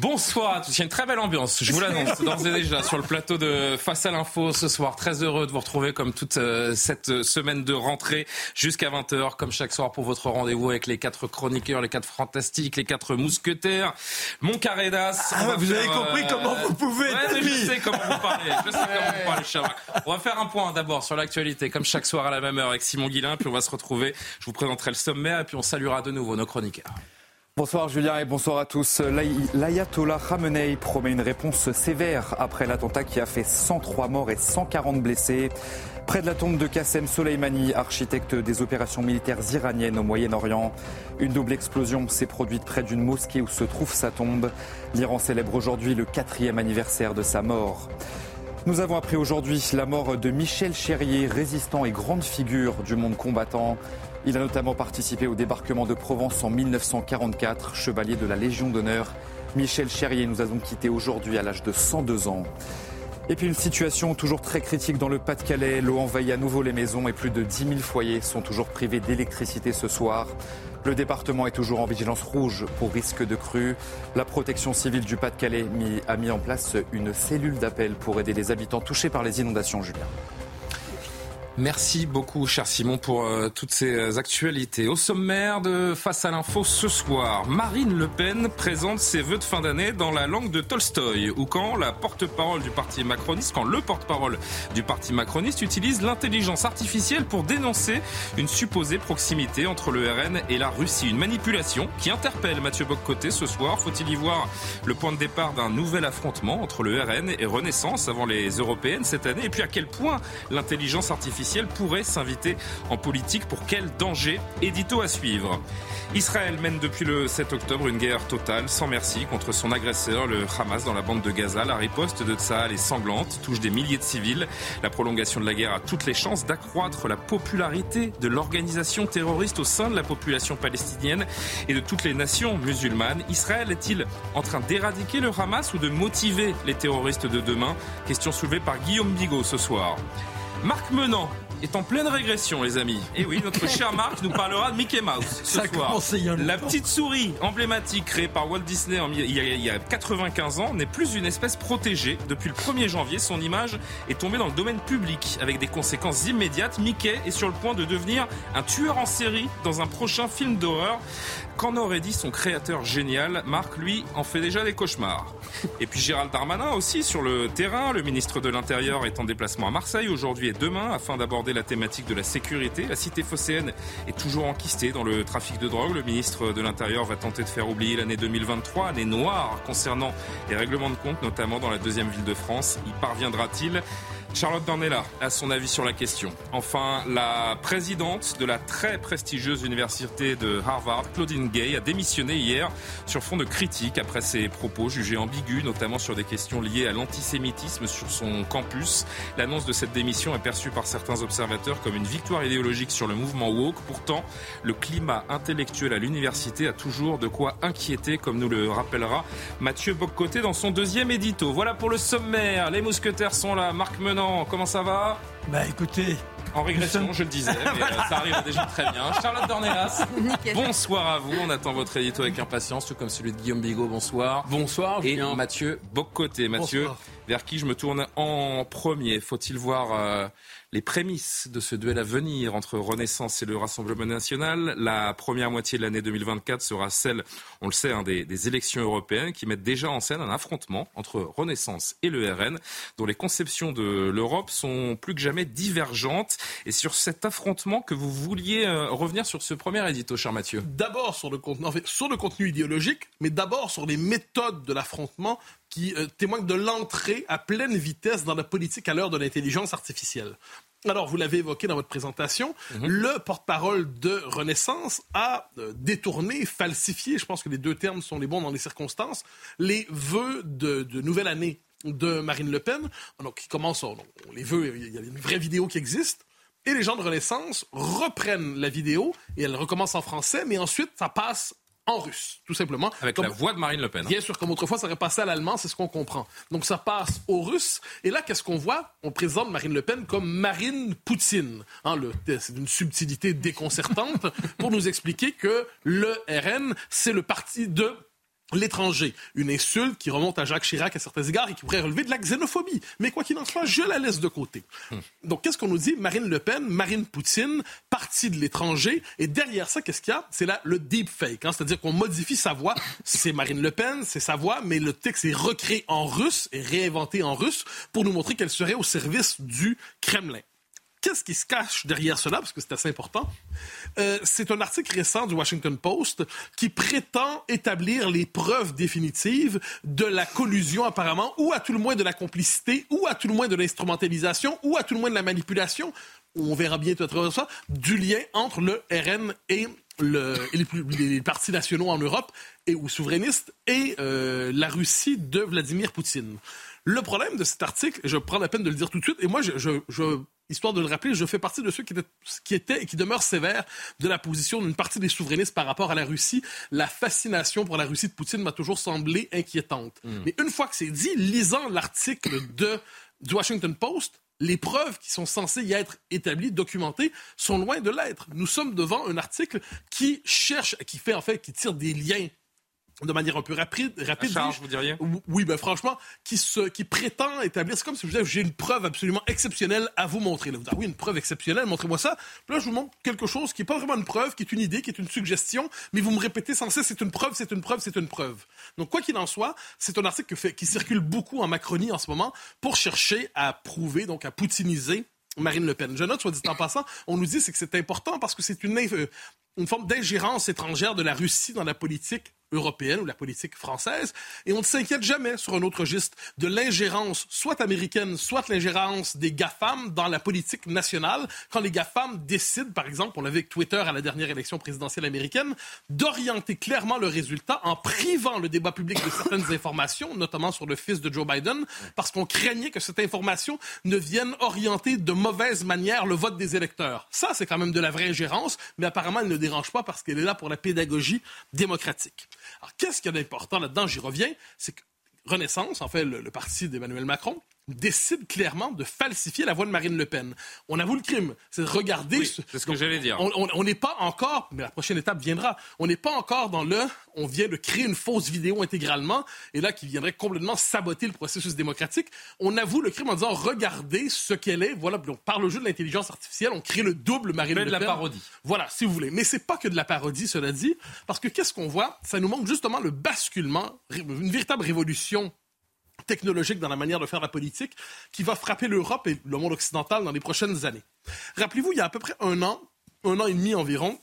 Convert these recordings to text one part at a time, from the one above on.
Bonsoir à tous, il y a une très belle ambiance, je vous l'annonce d'ores et déjà sur le plateau de Face à l'info ce soir. Très heureux de vous retrouver comme toute euh, cette semaine de rentrée jusqu'à 20h, comme chaque soir pour votre rendez-vous avec les quatre chroniqueurs, les quatre fantastiques, les quatre mousquetaires. Mon carré d'as. Ah, vous avez compris euh, comment vous pouvez ouais, Je sais comment vous parlez, je sais comment vous parlez, Chirac. On va faire un point d'abord sur l'actualité, comme chaque soir à la même heure avec Simon Guillain, puis on va se retrouver. Je vous présenterai le sommaire et puis on saluera de nouveau nos chroniqueurs. Bonsoir Julien et bonsoir à tous. L'ayatollah Khamenei promet une réponse sévère après l'attentat qui a fait 103 morts et 140 blessés. Près de la tombe de Qassem Soleimani, architecte des opérations militaires iraniennes au Moyen-Orient, une double explosion s'est produite près d'une mosquée où se trouve sa tombe. L'Iran célèbre aujourd'hui le quatrième anniversaire de sa mort. Nous avons appris aujourd'hui la mort de Michel Chérier, résistant et grande figure du monde combattant. Il a notamment participé au débarquement de Provence en 1944, chevalier de la Légion d'honneur. Michel Chérier nous a donc quittés aujourd'hui à l'âge de 102 ans. Et puis une situation toujours très critique dans le Pas-de-Calais. L'eau envahit à nouveau les maisons et plus de 10 000 foyers sont toujours privés d'électricité ce soir. Le département est toujours en vigilance rouge pour risque de crue. La protection civile du Pas-de-Calais a mis en place une cellule d'appel pour aider les habitants touchés par les inondations, Julien. Merci beaucoup, cher Simon, pour euh, toutes ces actualités. Au sommaire de Face à l'info ce soir, Marine Le Pen présente ses vœux de fin d'année dans la langue de Tolstoï, ou quand la porte-parole du parti macroniste, quand le porte-parole du parti macroniste utilise l'intelligence artificielle pour dénoncer une supposée proximité entre le RN et la Russie. Une manipulation qui interpelle Mathieu Boccoté ce soir. Faut-il y voir le point de départ d'un nouvel affrontement entre le RN et Renaissance avant les européennes cette année? Et puis à quel point l'intelligence artificielle pourrait s'inviter en politique Pour quel danger Édito à suivre. Israël mène depuis le 7 octobre une guerre totale, sans merci, contre son agresseur, le Hamas, dans la bande de Gaza. La riposte de Tsahal est sanglante, touche des milliers de civils. La prolongation de la guerre a toutes les chances d'accroître la popularité de l'organisation terroriste au sein de la population palestinienne et de toutes les nations musulmanes. Israël est-il en train d'éradiquer le Hamas ou de motiver les terroristes de demain? Question soulevée par Guillaume Bigot ce soir. Marc Menant est en pleine régression, les amis. Et oui, notre cher Marc nous parlera de Mickey Mouse ce Ça soir. La petite souris emblématique créée par Walt Disney en il y, a, il y a 95 ans n'est plus une espèce protégée. Depuis le 1er janvier, son image est tombée dans le domaine public avec des conséquences immédiates. Mickey est sur le point de devenir un tueur en série dans un prochain film d'horreur. Qu'en aurait dit son créateur génial? Marc, lui, en fait déjà des cauchemars. Et puis Gérald Darmanin aussi sur le terrain. Le ministre de l'Intérieur est en déplacement à Marseille aujourd'hui et demain afin d'aborder la thématique de la sécurité. La cité phocéenne est toujours enquistée dans le trafic de drogue. Le ministre de l'Intérieur va tenter de faire oublier l'année 2023, année noire concernant les règlements de compte, notamment dans la deuxième ville de France. Y parviendra-t-il? Charlotte Dornella a son avis sur la question. Enfin, la présidente de la très prestigieuse université de Harvard, Claudine Gay, a démissionné hier sur fond de critiques après ses propos jugés ambigus, notamment sur des questions liées à l'antisémitisme sur son campus. L'annonce de cette démission est perçue par certains observateurs comme une victoire idéologique sur le mouvement woke. Pourtant, le climat intellectuel à l'université a toujours de quoi inquiéter, comme nous le rappellera Mathieu Boccoté dans son deuxième édito. Voilà pour le sommaire. Les mousquetaires sont là. Marc Menant, comment ça va? Bah écoutez, En régression, sommes- je le disais, mais euh, ça arrive déjà très bien. Charlotte Dornelas, bonsoir à vous. On attend votre édito avec impatience, tout comme celui de Guillaume Bigot. Bonsoir. Bonsoir, Et Julien. Mathieu Boccoté. Mathieu, Bonsoir. Vers qui je me tourne en premier Faut-il voir euh, les prémices de ce duel à venir entre Renaissance et le Rassemblement national? La première moitié de l'année 2024 sera celle, on le sait, hein, des, élections européennes qui mettent déjà en scène un affrontement entre Renaissance et le RN, dont les conceptions de l'Europe sont plus que jamais divergentes. Et sur cet affrontement que vous vouliez euh, revenir sur ce premier édito, cher Mathieu? D'abord sur le contenu idéologique, mais d'abord sur les méthodes de l'affrontement qui euh, témoignent de l'entrée à pleine vitesse dans la politique à l'heure de l'intelligence artificielle. Alors, vous l'avez évoqué dans votre présentation, mhm. le porte-parole de Renaissance a euh, détourné, falsifié, je pense que les deux termes sont les bons dans les circonstances, les vœux de, de nouvelle année de Marine Le Pen. Donc, qui commence, on, les vœux, il y a une vraie vidéo qui existe. Et les gens de Renaissance reprennent la vidéo et elle recommence en français, mais ensuite, ça passe en russe, tout simplement. Avec la voix de Marine Le Pen. Bien sûr, comme autrefois, ça aurait passé à l'allemand, c'est ce qu'on comprend. Donc ça passe au russe. Et là, qu'est-ce qu'on voit? On présente Marine Le Pen comme Marine Poutine. Hein, c'est une subtilité déconcertante pour nous expliquer que le RN, c'est le parti de l'étranger. Une insulte qui remonte à Jacques Chirac à certains égards et qui pourrait relever de la xénophobie. Mais quoi qu'il en soit, je la laisse de côté. Hmm. Donc, qu'est-ce qu'on nous dit? Marine Le Pen, Marine Poutine, partie de l'étranger. Et derrière ça, qu'est-ce qu'il y a? C'est là le deepfake. Hein? C'est-à-dire qu'on modifie sa voix. C'est Marine Le Pen, c'est sa voix, mais le texte est recréé en russe et réinventé en russe pour nous montrer qu'elle serait au service du Kremlin qu'est-ce qui se cache derrière cela, parce que c'est assez important? Euh, c'est un article récent du Washington Post qui prétend établir les preuves définitives de la collusion apparemment, ou à tout le moins de la complicité, ou à tout le moins de l'instrumentalisation, ou à tout le moins de la manipulation, on verra bientôt ça, du lien entre le RN et le, les, partis nationaux en Europe et ou souverainistes et euh, la Russie de Vladimir Poutine. Le problème de cet article, je prends la peine de le dire tout de suite, et moi, je, histoire de le rappeler, je fais partie de ceux qui étaient, qui étaient et qui demeurent sévères de la position d'une partie des souverainistes par rapport à la Russie. La fascination pour la Russie de Poutine m'a toujours semblé inquiétante. Hmm. Mais une fois que c'est dit, lisant l'article de, du Washington Post, les preuves qui sont censées y être établies, documentées, sont loin de l'être. Nous sommes devant un article qui cherche, qui fait en fait, qui tire des liens de manière un peu rapide, rapide charge, vous diriez? Oui, ben franchement, qui se, qui prétend établir, c'est comme si je disais, j'ai une preuve absolument exceptionnelle à vous montrer. Là, vous dites, ah oui, une preuve exceptionnelle, montrez-moi ça. Puis là, je vous montre quelque chose qui n'est pas vraiment une preuve, qui est une idée, qui est une suggestion, mais vous me répétez sans cesse, c'est une preuve, c'est une preuve, c'est une preuve. Donc, quoi qu'il en soit, c'est un article qui, fait, qui circule beaucoup en Macronie en ce moment pour chercher à prouver, donc à poutiniser Marine Le Pen. Je note, soit dit en passant, on nous dit c'est que c'est important parce que c'est une, euh, une forme d'ingérence étrangère de la Russie dans la politique européenne ou la politique française, et on ne s'inquiète jamais sur un autre registre de l'ingérence, soit américaine, soit l'ingérence des GAFAM dans la politique nationale, quand les GAFAM décident, par exemple, on l'a vu avec Twitter à la dernière élection présidentielle américaine, d'orienter clairement le résultat en privant le débat public de certaines informations, notamment sur le fils de Joe Biden, parce qu'on craignait que cette information ne vienne orienter de mauvaise manière le vote des électeurs. Ça, c'est quand même de la vraie ingérence, mais apparemment, elle ne dérange pas parce qu'elle est là pour la pédagogie démocratique. Alors, qu'est-ce qu'il y a d'important là-dedans? J'y reviens. C'est que Renaissance, en fait, le, parti d'Emmanuel Macron, décide clairement de falsifier la voix de Marine Le Pen. On avoue le crime. C'est de regarder... c'est ce que j'allais dire. On n'est pas encore, mais la prochaine étape viendra, on n'est pas encore dans le... On vient de créer une fausse vidéo intégralement, et là, qui viendrait complètement saboter le processus démocratique. On avoue le crime en disant, regardez ce qu'elle est. Voilà, par le jeu de l'intelligence artificielle, on crée le double Marine Le Pen. de la parodie. Voilà, si vous voulez. Mais c'est pas que de la parodie, cela dit, parce que qu'est-ce qu'on voit? Ça nous montre justement le basculement, une véritable révolution technologique dans la manière de faire la politique qui va frapper l'Europe et le monde occidental dans les prochaines années. Rappelez-vous, il y a à peu près un an, un an et demi environ,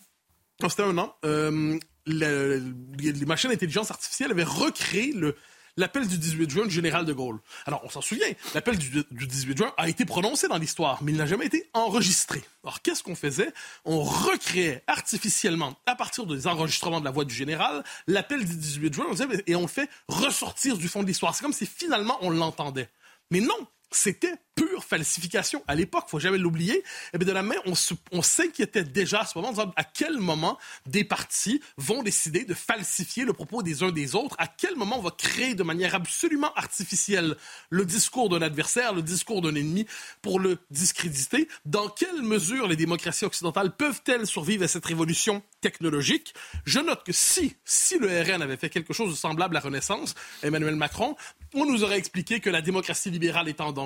c'était un an, euh, les machines d'intelligence artificielle avaient recréé le, l'appel du 18 juin du général de Gaulle. Alors, on s'en souvient, l'appel du, 18 juin a été prononcé dans l'histoire, mais il n'a jamais été enregistré. Alors, qu'est-ce qu'on faisait? On recréait artificiellement, à partir des enregistrements de la voix du général, l'appel du 18 juin, et on le fait ressortir du fond de l'histoire. C'est comme si finalement on l'entendait. Mais non, c'était pure falsification. À l'époque, faut jamais l'oublier. Et eh bien de la main, on, s'inquiétait déjà à ce moment, à quel moment des partis vont décider de falsifier le propos des uns des autres, à quel moment on va créer de manière absolument artificielle le discours d'un adversaire, le discours d'un ennemi pour le discréditer? Dans quelle mesure les démocraties occidentales peuvent-elles survivre à cette révolution technologique? Je note que si, si le RN avait fait quelque chose de semblable à Renaissance, Emmanuel Macron, on nous aurait expliqué que la démocratie libérale est en danger,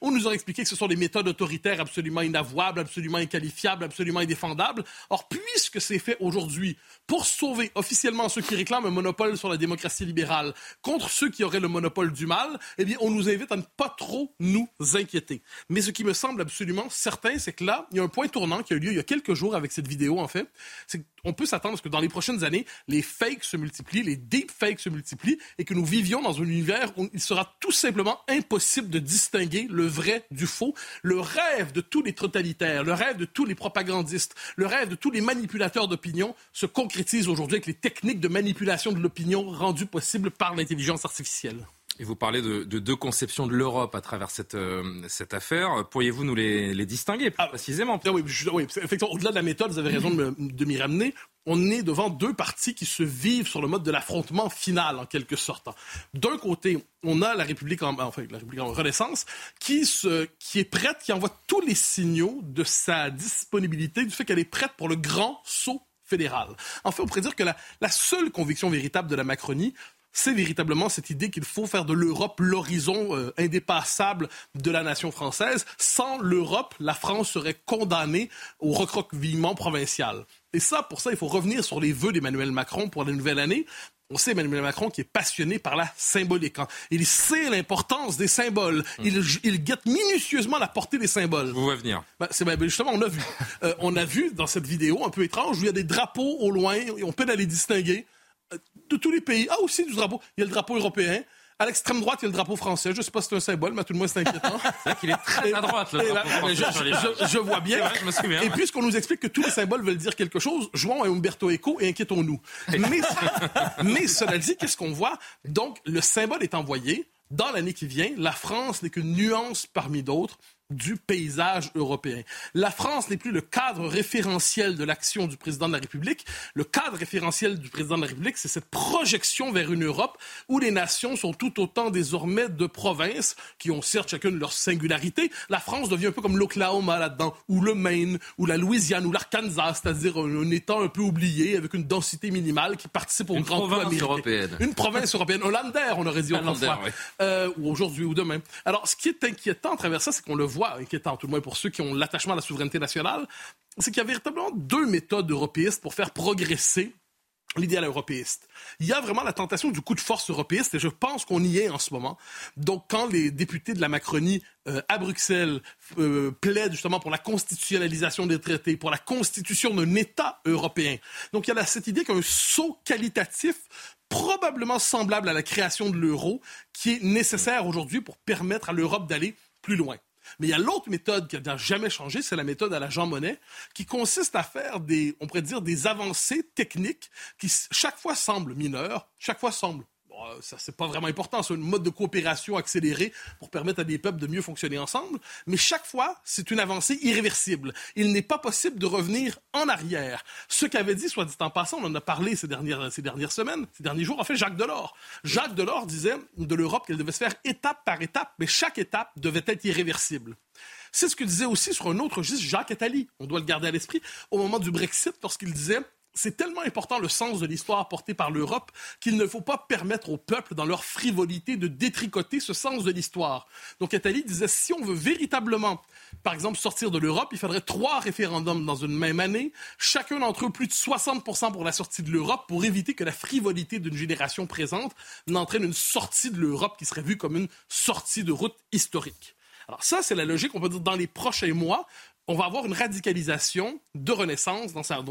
on nous aurait expliqué que ce sont des méthodes autoritaires absolument inavouables, absolument inqualifiables, absolument indéfendables. Or, puisque c'est fait aujourd'hui pour sauver officiellement ceux qui réclament un monopole sur la démocratie libérale contre ceux qui auraient le monopole du mal, eh bien, on nous invite à ne pas trop nous inquiéter. Mais ce qui me semble absolument certain, c'est que là, il y a un point tournant qui a eu lieu il y a quelques jours avec cette vidéo, en fait. C'est on peut s'attendre à ce que dans les prochaines années, les fakes se multiplient, les deepfakes se multiplient et que nous vivions dans un univers où il sera tout simplement impossible de distinguer le vrai du faux. Le rêve de tous les totalitaires, le rêve de tous les propagandistes, le rêve de tous les manipulateurs d'opinion se concrétise aujourd'hui avec les techniques de manipulation de l'opinion rendues possibles par l'intelligence artificielle. Et vous parlez de, deux conceptions de l'Europe à travers cette, euh, cette affaire. Pourriez-vous nous les, distinguer plus ah, précisément ah Oui, oui effectivement, au-delà de la méthode, vous avez raison de m'y ramener. On est devant deux partis qui se vivent sur le mode de l'affrontement final, en quelque sorte. D'un côté, on a la République en, enfin, la République en Renaissance qui, se, qui est prête, qui envoie tous les signaux de sa disponibilité, du fait qu'elle est prête pour le grand saut fédéral. En fait, on pourrait dire que la, la seule conviction véritable de la Macronie, c'est véritablement cette idée qu'il faut faire de l'Europe l'horizon euh, indépassable de la nation française. Sans l'Europe, la France serait condamnée au recroquevillement provincial. Et ça, pour ça, il faut revenir sur les vœux d'Emmanuel Macron pour la nouvelle année. On sait Emmanuel Macron qui est passionné par la symbolique. Hein. Il sait l'importance des symboles. Hum. Il, il, guette minutieusement la portée des symboles. Vous voyez venir. Ben, c'est, ben, justement, on a vu. Euh, on a vu dans cette vidéo un peu étrange où il y a des drapeaux au loin et on peine à les distinguer de tous les pays. Ah, aussi du drapeau. Il y a le drapeau européen. À l'extrême droite, il y a le drapeau français. Je ne sais pas si c'est un symbole, mais à tout le moins, c'est inquiétant. c'est qu'il est très à droite, le drapeau je, vois bien. et puisqu'on nous explique que tous les symboles veulent dire quelque chose, jouons à Umberto Eco et inquiétons-nous. mais, mais cela dit, qu'est-ce qu'on voit? Donc, le symbole est envoyé. Dans l'année qui vient, la France n'est qu'une nuance parmi d'autres du paysage européen. La France n'est plus le cadre référentiel de l'action du président de la République. Le cadre référentiel du président de la République, c'est cette projection vers une Europe où les nations sont tout autant désormais de provinces qui ont certes chacune leur singularité. La France devient un peu comme l'Oklahoma là-dedans, ou le Maine, ou la Louisiane, ou l'Arkansas, c'est-à-dire un, État un peu oublié avec une densité minimale qui participe au grand province européenne. Une province européenne. Hollander, on aurait dit autrefois. fois. Euh, ou aujourd'hui ou demain. Alors, ce qui est inquiétant à travers ça, c'est qu'on le voit inquiétant, tout le moins pour ceux qui ont l'attachement à la souveraineté nationale, c'est qu'il y a véritablement deux méthodes européistes pour faire progresser l'idéal européiste. Il y a vraiment la tentation du coup de force européiste et je pense qu'on y est en ce moment. Donc quand les députés de la Macronie euh, à Bruxelles euh, plaident justement pour la constitutionnalisation des traités, pour la constitution d'un État européen. Donc il y a cette idée qu'un saut qualitatif probablement semblable à la création de l'euro qui est nécessaire aujourd'hui pour permettre à l'Europe d'aller plus loin. Mais il y a l'autre méthode qui n'a jamais changé, c'est la méthode à la Jean Monnet, qui consiste à faire des, on pourrait dire, des avancées techniques qui chaque fois semblent mineures, chaque fois semblent ça c'est pas vraiment important, c'est un mode de coopération accéléré pour permettre à des peuples de mieux fonctionner ensemble, mais chaque fois, c'est une avancée irréversible. Il n'est pas possible de revenir en arrière. Ce qu'avait dit, soit dit en passant, on en a parlé ces dernières, ces dernières semaines, ces derniers jours, en fait, Jacques Delors. Jacques Delors disait de l'Europe qu'elle devait se faire étape par étape, mais chaque étape devait être irréversible. C'est ce que disait aussi sur un autre registre Jacques Attali. On doit le garder à l'esprit au moment du Brexit, lorsqu'il disait c'est tellement important le sens de l'histoire porté par l'Europe qu'il ne faut pas permettre aux peuples, dans leur frivolité, de détricoter ce sens de l'histoire. Donc Attali disait, si on veut véritablement, par exemple, sortir de l'Europe, il faudrait trois référendums dans une même année, chacun d'entre eux plus de 60% pour la sortie de l'Europe, pour éviter que la frivolité d'une génération présente n'entraîne une sortie de l'Europe qui serait vue comme une sortie de route historique. Alors ça, c'est la logique, on peut dire, dans les prochains mois, on va avoir une radicalisation de Renaissance dans sa,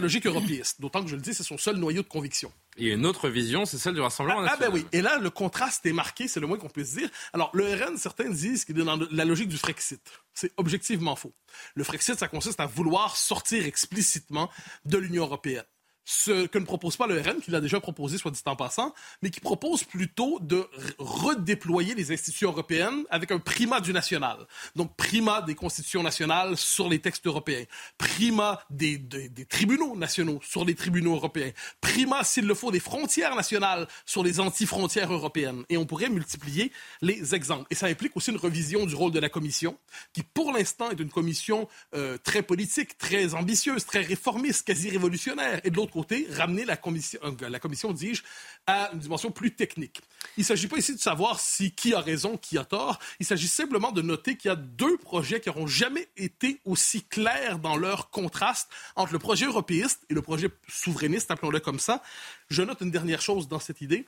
logique européiste. D'autant que, je le dis, c'est son seul noyau de conviction. A une autre vision, c'est celle du Rassemblement ah, national. Ah ben oui, et là, le contraste est marqué, c'est le moins qu'on puisse dire. Alors, le RN, certains disent qu'il est dans la logique du Frexit. C'est objectivement faux. Le Frexit, ça consiste à vouloir sortir explicitement de l'Union européenne ce que ne propose pas le RN, qu'il a déjà proposé, soit dit en passant, mais qui propose plutôt de redéployer les institutions européennes avec un primat du national. Donc, primat des constitutions nationales sur les textes européens, primat des, des, tribunaux nationaux sur les tribunaux européens, primat, s'il le faut, des frontières nationales sur les anti-frontières européennes. Et on pourrait multiplier les exemples. Et ça implique aussi une revision du rôle de la Commission, qui pour l'instant est une commission euh, très politique, très ambitieuse, très réformiste, quasi révolutionnaire, et de l'autre côté, ramener la commission, euh, la commission dis-je, à une dimension plus technique. Il ne s'agit pas ici de savoir si qui a raison, qui a tort. Il s'agit simplement de noter qu'il y a deux projets qui n'auront jamais été aussi clairs dans leur contraste entre le projet européiste et le projet souverainiste, appelons-le comme ça. Je note une dernière chose dans cette idée.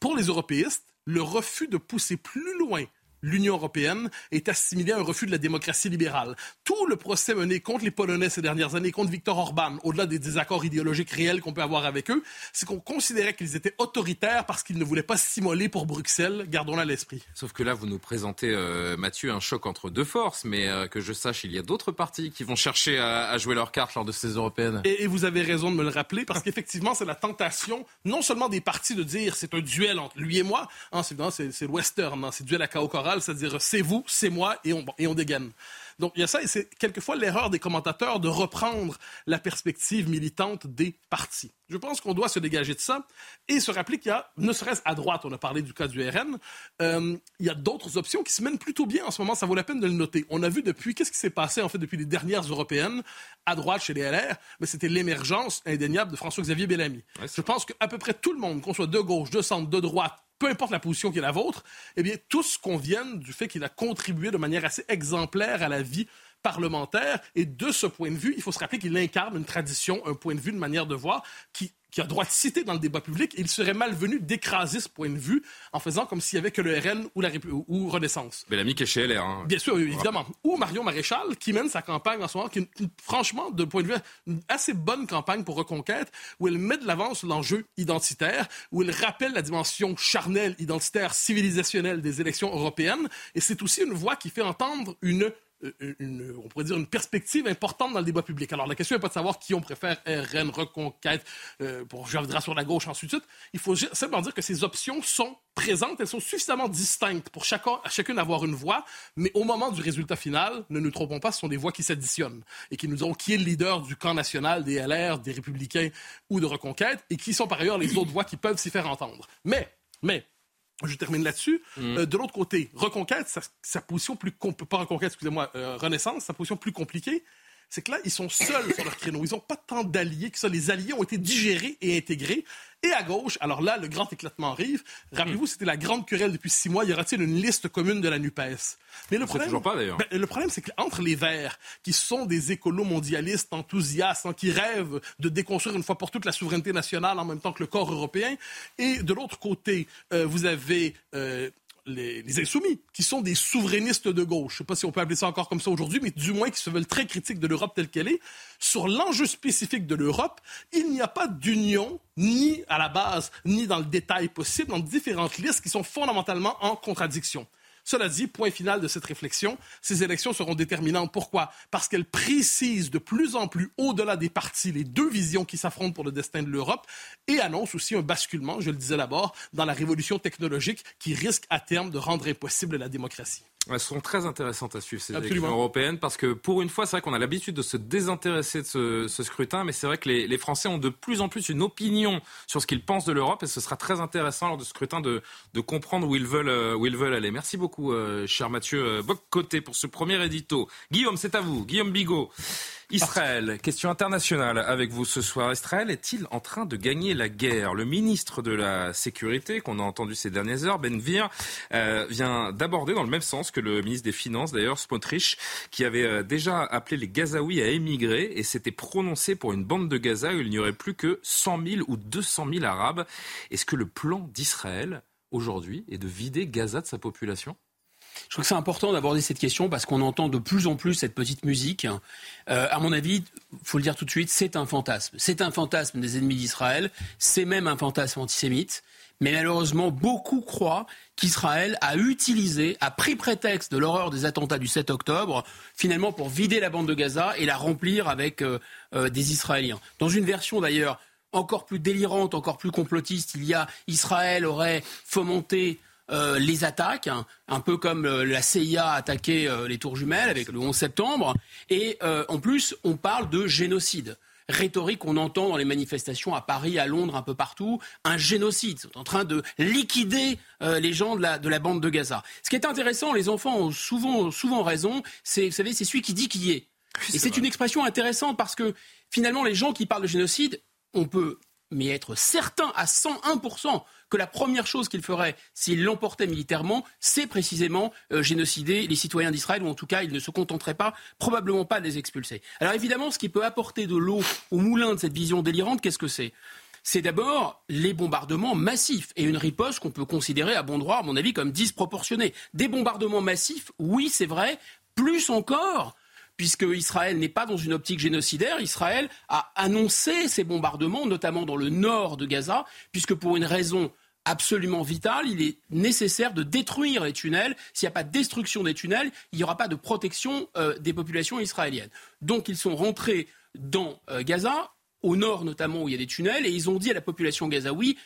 Pour les européistes, le refus de pousser plus loin l'Union européenne est assimilée à un refus de la démocratie libérale. Tout le procès mené contre les Polonais ces dernières années, contre Viktor Orban, au-delà des désaccords idéologiques réels qu'on peut avoir avec eux, c'est qu'on considérait qu'ils étaient autoritaires parce qu'ils ne voulaient pas s'immoler pour Bruxelles. Gardons-la à l'esprit. Sauf que là, vous nous présentez, euh, Mathieu, un choc entre deux forces, mais euh, que je sache, il y a d'autres partis qui vont chercher à, jouer leur carte lors de ces européennes. Et, vous avez raison de me le rappeler, parce qu'effectivement, c'est la tentation, non seulement des partis de dire c'est un duel entre lui et moi, hein, c'est le western, hein, c'est duel à chaos choral, c'est-à-dire c'est vous, c'est moi, et on, et on dégaine. Donc il y a ça, et c'est quelquefois l'erreur des commentateurs de reprendre la perspective militante des partis. Je pense qu'on doit se dégager de ça et se rappeler qu'il y a, ne serait-ce à droite, on a parlé du cas du RN, euh, il y a d'autres options qui se mènent plutôt bien en ce moment, ça vaut la peine de le noter. On a vu depuis, qu'est-ce qui s'est passé en fait depuis les dernières européennes, à droite chez les LR, mais c'était l'émergence indéniable de François-Xavier Bellamy. Je pense qu'à peu près tout le monde, qu'on soit de gauche, de centre, de droite, peu importe la position qui est la vôtre, eh bien, tous conviennent du fait qu'il a contribué de manière assez exemplaire à la vie parlementaire. Et de ce point de vue, il faut se rappeler qu'il incarne une tradition, un point de vue, une manière de voir qui qui a droit de citer dans le débat public, il serait malvenu d'écraser ce point de vue en faisant comme s'il n'y avait que le RN ou, la ou Renaissance. Bellamy qui est chez LR. Hein. Bien sûr, évidemment. Ou Marion Maréchal qui mène sa campagne en ce moment, qui est franchement, de point de vue, une assez bonne campagne pour Reconquête, où elle met de l'avant sur l'enjeu identitaire, où elle rappelle la dimension charnelle, identitaire, civilisationnelle des élections européennes. Et c'est aussi une voix qui fait entendre une une, on pourrait dire une perspective importante dans le débat public. Alors la question n'est pas de savoir qui on préfère, RN, Reconquête, euh, pour sur la gauche, ensuite. Il faut simplement dire que ces options sont présentes, elles sont suffisamment distinctes pour chacun, chacune avoir une voix, mais au moment du résultat final, ne nous trompons pas, ce sont des voix qui s'additionnent et qui nous diront qui est le leader du camp national, des LR, des Républicains ou de Reconquête, et qui sont par ailleurs les autres voix qui peuvent s'y faire entendre. Mais, mais, je termine là-dessus. Mm. Euh, de l'autre côté, Reconquête, sa, position plus... Pas Reconquête, excusez-moi, euh, Renaissance, sa position plus compliquée, c'est que là, ils sont seuls sur leur créneau. Ils n'ont pas tant d'alliés que ça. Les alliés ont été digérés et intégrés. Et à gauche, alors là, le grand éclatement arrive. Rappelez-vous, c'était la grande querelle depuis six mois. Y aura-t-il une liste commune de la NUPES? Mais le problème, toujours pas d'ailleurs. Ben, le problème, c'est qu'entre les Verts, qui sont des écolos mondialistes enthousiastes, hein, qui rêvent de déconstruire une fois pour toutes la souveraineté nationale en même temps que le corps européen, et de l'autre côté, euh, vous avez euh, les, insoumis, qui sont des souverainistes de gauche, je ne sais pas si on peut appeler ça encore comme ça aujourd'hui, mais du moins qui se veulent très critiques de l'Europe telle qu'elle est, sur l'enjeu spécifique de l'Europe, il n'y a pas d'union, ni à la base, ni dans le détail possible, dans différentes listes qui sont fondamentalement en contradiction. Cela dit, point final de cette réflexion, ces élections seront déterminantes. Pourquoi? Parce qu'elles précisent de plus en plus, au-delà des partis, les deux visions qui s'affrontent pour le destin de l'Europe et annoncent aussi un basculement, je le disais d'abord, dans la révolution technologique qui risque à terme de rendre impossible la démocratie. Elles sont très intéressantes à suivre ces élections européennes parce que pour une fois, c'est vrai qu'on a l'habitude de se désintéresser de ce, scrutin, mais c'est vrai que les, Français ont de plus en plus une opinion sur ce qu'ils pensent de l'Europe et ce sera très intéressant lors de ce scrutin de, comprendre où ils veulent euh, où ils veulent aller. Merci beaucoup, euh, cher Mathieu euh, Bock-Côté, pour ce premier édito. Guillaume, c'est à vous. Guillaume Bigot. Israël, question internationale avec vous ce soir. Israël est-il en train de gagner la guerre? Le ministre de la Sécurité, qu'on a entendu ces dernières heures, Ben Vir, euh, vient d'aborder dans le même sens que le ministre des Finances, d'ailleurs, Spotrich, qui avait euh, déjà appelé les Gazaouis à émigrer et s'était prononcé pour une bande de Gaza où il n'y aurait plus que 100 000 ou 200 000 Arabes. Est-ce que le plan d'Israël aujourd'hui est de vider Gaza de sa population? Je crois que c'est important d'aborder cette question parce qu'on entend de plus en plus cette petite musique. Euh, à mon avis, faut le dire tout de suite, c'est un fantasme. C'est un fantasme des ennemis d'Israël. C'est même un fantasme antisémite. Mais malheureusement, beaucoup croient qu'Israël a utilisé, a pris prétexte de l'horreur des attentats du 7 octobre, finalement pour vider la bande de Gaza et la remplir avec euh, euh, des Israéliens. Dans une version d'ailleurs encore plus délirante, encore plus complotiste, il y a Israël aurait fomenté euh, les attaques, hein, un peu comme euh, la CIA a attaqué euh, les tours jumelles avec le 11 septembre. Et en plus, on parle de génocide. Rhétorique qu'on entend dans les manifestations à Paris, à Londres, un peu partout, un génocide. Ils en train de liquider les gens de la, de la, bande de Gaza. Ce qui est intéressant, les enfants ont souvent, souvent raison, c'est, vous savez, c'est celui qui dit qui est. Et c'est une expression intéressante parce que finalement, les gens qui parlent de génocide, on peut mais être certain à 101% que la première chose qu'il ferait s'il l'emportait militairement, c'est précisément euh, génocider les citoyens d'Israël, ou en tout cas, il ne se contenterait pas, probablement pas de les expulser. Alors évidemment, ce qui peut apporter de l'eau au moulin de cette vision délirante, qu'est-ce que c'est? C'est d'abord les bombardements massifs et une riposte qu'on peut considérer à bon droit, à mon avis, comme disproportionnée. Des bombardements massifs, oui, c'est vrai, plus encore puisque Israël n'est pas dans une optique génocidaire. Israël a annoncé ces bombardements, notamment dans le nord de Gaza, puisque pour une raison absolument vitale, il est nécessaire de détruire les tunnels. S'il n'y a pas de destruction des tunnels, il n'y aura pas de protection euh, des populations israéliennes. Donc ils sont rentrés dans euh, Gaza, au nord notamment où il y a des tunnels, et ils ont dit à la population gazaoui,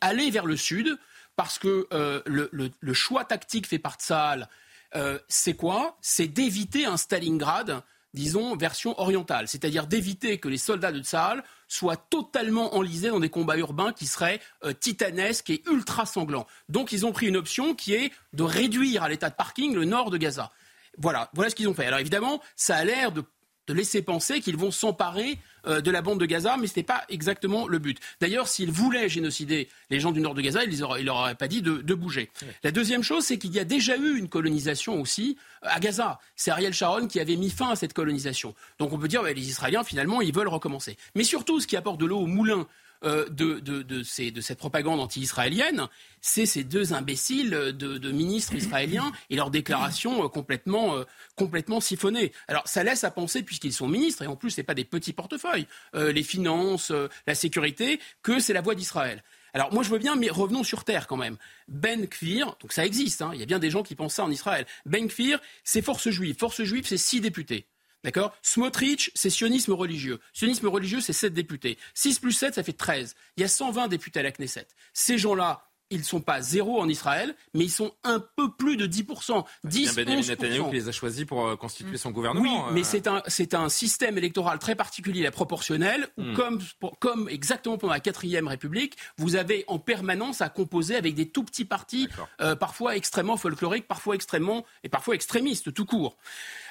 allez vers le sud, parce que euh, le, choix tactique fait par Tsahal, euh, c'est quoi? C'est d'éviter un Stalingrad, disons, version orientale. C'est-à-dire d'éviter que les soldats de Tsahal soient totalement enlisés dans des combats urbains qui seraient euh, titanesques et ultra sanglants. Donc ils ont pris une option qui est de réduire à l'état de parking le nord de Gaza. Voilà, voilà ce qu'ils ont fait. Alors évidemment, ça a l'air de de laisser penser qu'ils vont s'emparer euh, de la bande de Gaza, mais ce n'était pas exactement le but. D'ailleurs, s'ils voulaient génocider les gens du nord de Gaza, ils ne leur auraient pas dit de, bouger. La deuxième chose, c'est qu'il y a déjà eu une colonisation aussi euh, à Gaza. C'est Ariel Sharon qui avait mis fin à cette colonisation. Donc on peut dire, que les Israéliens, finalement, ils veulent recommencer. Mais surtout, ce qui apporte de l'eau au moulin euh, de, de, de, cette propagande anti-israélienne, c'est ces deux imbéciles de, ministres israéliens et leurs déclarations euh, complètement, euh, complètement siphonnées. Alors ça laisse à penser, puisqu'ils sont ministres, et en plus ce pas des petits portefeuilles, les finances, la sécurité, que c'est la voix d'Israël. Alors moi je veux bien, mais revenons sur terre quand même. Ben Kfir, donc ça existe, hein, il y a bien des gens qui pensent ça en Israël. Ben Kfir, c'est Force juive. Force juive, c'est six députés. D'accord? Smotrich, c'est sionisme religieux. Sionisme religieux, c'est 7 députés. 6 plus 7, ça fait 13. Il y a 120 députés à la Knesset. Ces gens-là, ils ne sont pas zéro en Israël, mais ils sont un peu plus de 10%. 10 Benjamin Netanyahu qui les a choisis pour euh, constituer son gouvernement. Oui, mais euh. c'est un, un système électoral très particulier, la proportionnelle, où hmm. comme, comme exactement pendant la quatrième République, vous avez en permanence à composer avec des tout petits partis, euh, parfois extrêmement folkloriques, parfois extrêmement et parfois extrémistes, tout court.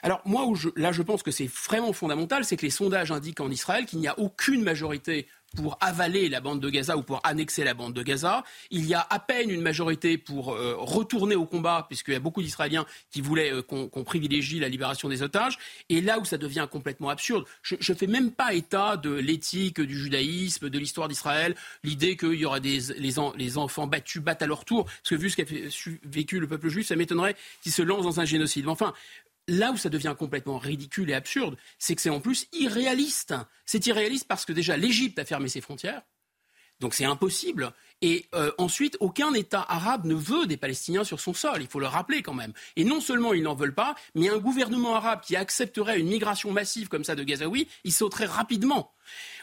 Alors moi, où là je pense que c'est vraiment fondamental, c'est que les sondages indiquent en Israël qu'il n'y a aucune majorité pour avaler la bande de Gaza ou pour annexer la bande de Gaza. Il y a à peine une majorité pour euh, retourner au combat, puisqu'il y a beaucoup d'Israéliens qui voulaient euh, qu'on privilégie la libération des otages. Et là où ça devient complètement absurde, je ne fais même pas état de l'éthique, du judaïsme, de l'histoire d'Israël, l'idée qu'il y aura des les, enfants battus battent à leur tour, parce que vu ce qu'a vécu le peuple juif, ça m'étonnerait qu'ils se lancent dans un génocide. enfin, Là où ça devient complètement ridicule et absurde, c'est que c'est en plus irréaliste. C'est irréaliste parce que déjà l'Égypte a fermé ses frontières, donc c'est impossible. Et euh, ensuite, aucun État arabe ne veut des Palestiniens sur son sol, il faut le rappeler quand même. Et non seulement ils n'en veulent pas, mais un gouvernement arabe qui accepterait une migration massive comme ça de Gazaouis, il sauterait rapidement.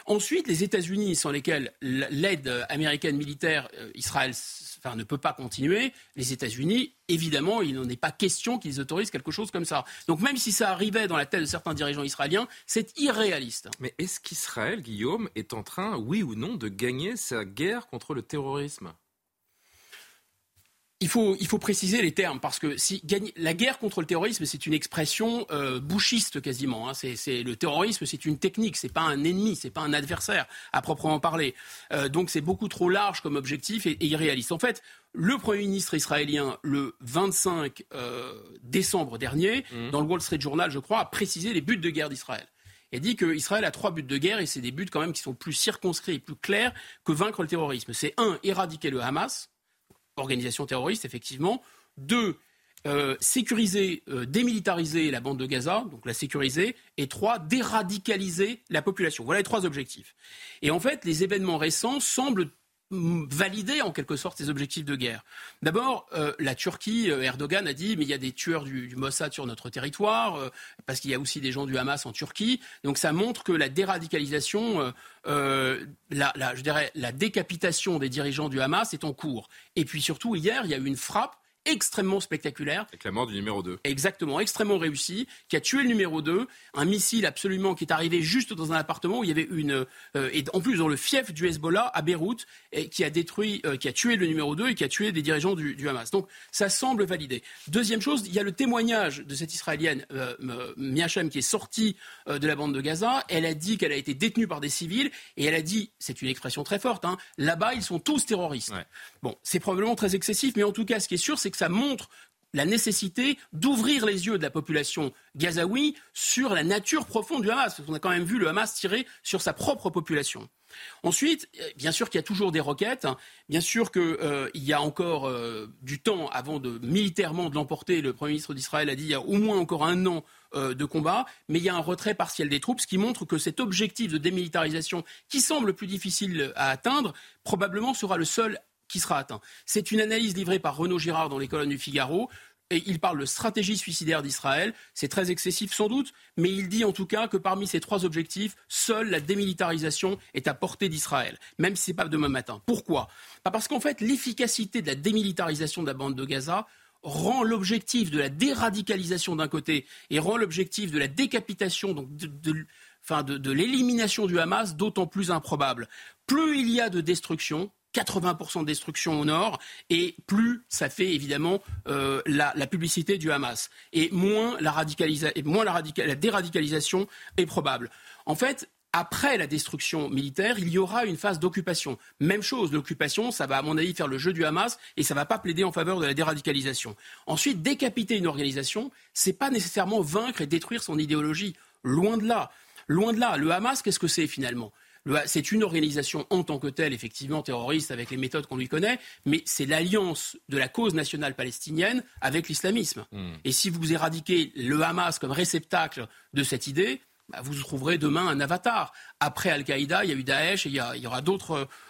Ensuite, les États-Unis, sans lesquels l'aide américaine militaire, euh, Israël ne peut pas continuer, les États-Unis, évidemment, il n'en est pas question qu'ils autorisent quelque chose comme ça. Donc même si ça arrivait dans la tête de certains dirigeants israéliens, c'est irréaliste. Mais est-ce qu'Israël, Guillaume, est en train, oui ou non, de gagner sa guerre contre le terrorisme? Il faut, il faut préciser les termes parce que si la guerre contre le terrorisme, c'est une expression euh, bouchiste quasiment. Hein. C'est, le terrorisme, c'est une technique, c'est pas un ennemi, c'est pas un adversaire à proprement parler. Euh, donc c'est beaucoup trop large comme objectif et, irréaliste. En fait, le Premier ministre israélien, le 25 euh, décembre dernier, mmh. dans le Wall Street Journal, je crois, a précisé les buts de guerre d'Israël. Il a dit qu'Israël a trois buts de guerre et c'est des buts quand même qui sont plus circonscrits et plus clairs que vaincre le terrorisme. C'est un, éradiquer le Hamas organisation terroriste, effectivement. Deux, euh, sécuriser, euh, démilitariser la bande de Gaza, donc la sécuriser. Et trois, déradicaliser la population. Voilà les trois objectifs. Et en fait, les événements récents semblent valider en quelque sorte ces objectifs de guerre. D'abord, euh, la Turquie, euh, Erdogan a dit mais il y a des tueurs du, Mossad sur notre territoire euh, parce qu'il y a aussi des gens du Hamas en Turquie. Donc ça montre que la déradicalisation, la, je dirais la décapitation des dirigeants du Hamas est en cours. Et puis surtout hier, il y a eu une frappe extrêmement spectaculaire. Avec la mort du numéro 2. Exactement, extrêmement réussi, qui a tué le numéro 2. Un missile absolument qui est arrivé juste dans un appartement où il y avait une. Euh, et en plus dans le fief du Hezbollah à Beyrouth, et qui a détruit, euh, qui a tué le numéro 2 et qui a tué des dirigeants du, Hamas. Donc ça semble validé. Deuxième chose, il y a le témoignage de cette Israélienne, euh, Miachem, qui est sortie de la bande de Gaza. Elle a dit qu'elle a été détenue par des civils et elle a dit, c'est une expression très forte, hein, là-bas ils sont tous terroristes. Bon, c'est probablement très excessif, mais en tout cas, ce qui est sûr, c'est que ça montre la nécessité d'ouvrir les yeux de la population gazaoui sur la nature profonde du Hamas. Parce qu'on a quand même vu le Hamas tirer sur sa propre population. Ensuite, euh, bien sûr qu'il y a toujours des roquettes, hein. bien sûr qu'il euh, y a encore euh, du temps avant de militairement de l'emporter. Le Premier ministre d'Israël a dit il y a au moins encore un an de combat, mais il y a un retrait partiel des troupes, ce qui montre que cet objectif de démilitarisation, qui semble plus difficile à atteindre, probablement sera le seul qui sera atteint. C'est une analyse livrée par Renaud Girard dans les colonnes du Figaro. Et il parle de stratégie suicidaire d'Israël. C'est très excessif sans doute, mais il dit en tout cas que parmi ces trois objectifs, seule la démilitarisation est à portée d'Israël, même si ce n'est pas demain matin. Pourquoi? Bah, Parce qu'en fait, l'efficacité de la démilitarisation de la bande de Gaza rend l'objectif de la déradicalisation d'un côté et rend l'objectif de la décapitation, donc de l'élimination du Hamas d'autant plus improbable. Plus il y a de destruction, 80% de destruction au nord, et plus ça fait évidemment euh, la, publicité du Hamas, et moins la, déradicalisation est probable. En fait, après la destruction militaire, il y aura une phase d'occupation. Même chose, l'occupation, ça va à mon avis faire le jeu du Hamas et ça ne va pas plaider en faveur de la déradicalisation. Ensuite, décapiter une organisation, c'est pas nécessairement vaincre et détruire son idéologie. Loin de là. Loin de là. Le Hamas, qu'est-ce que c'est finalement? C'est une organisation en tant que telle, effectivement terroriste avec les méthodes qu'on lui connaît, mais c'est l'alliance de la cause nationale palestinienne avec l'islamisme. Hmm. Et si vous éradiquez le Hamas comme réceptacle de cette idée, bah, vous trouverez demain un avatar. Après Al-Qaïda, il y a eu Daesh et il y, aura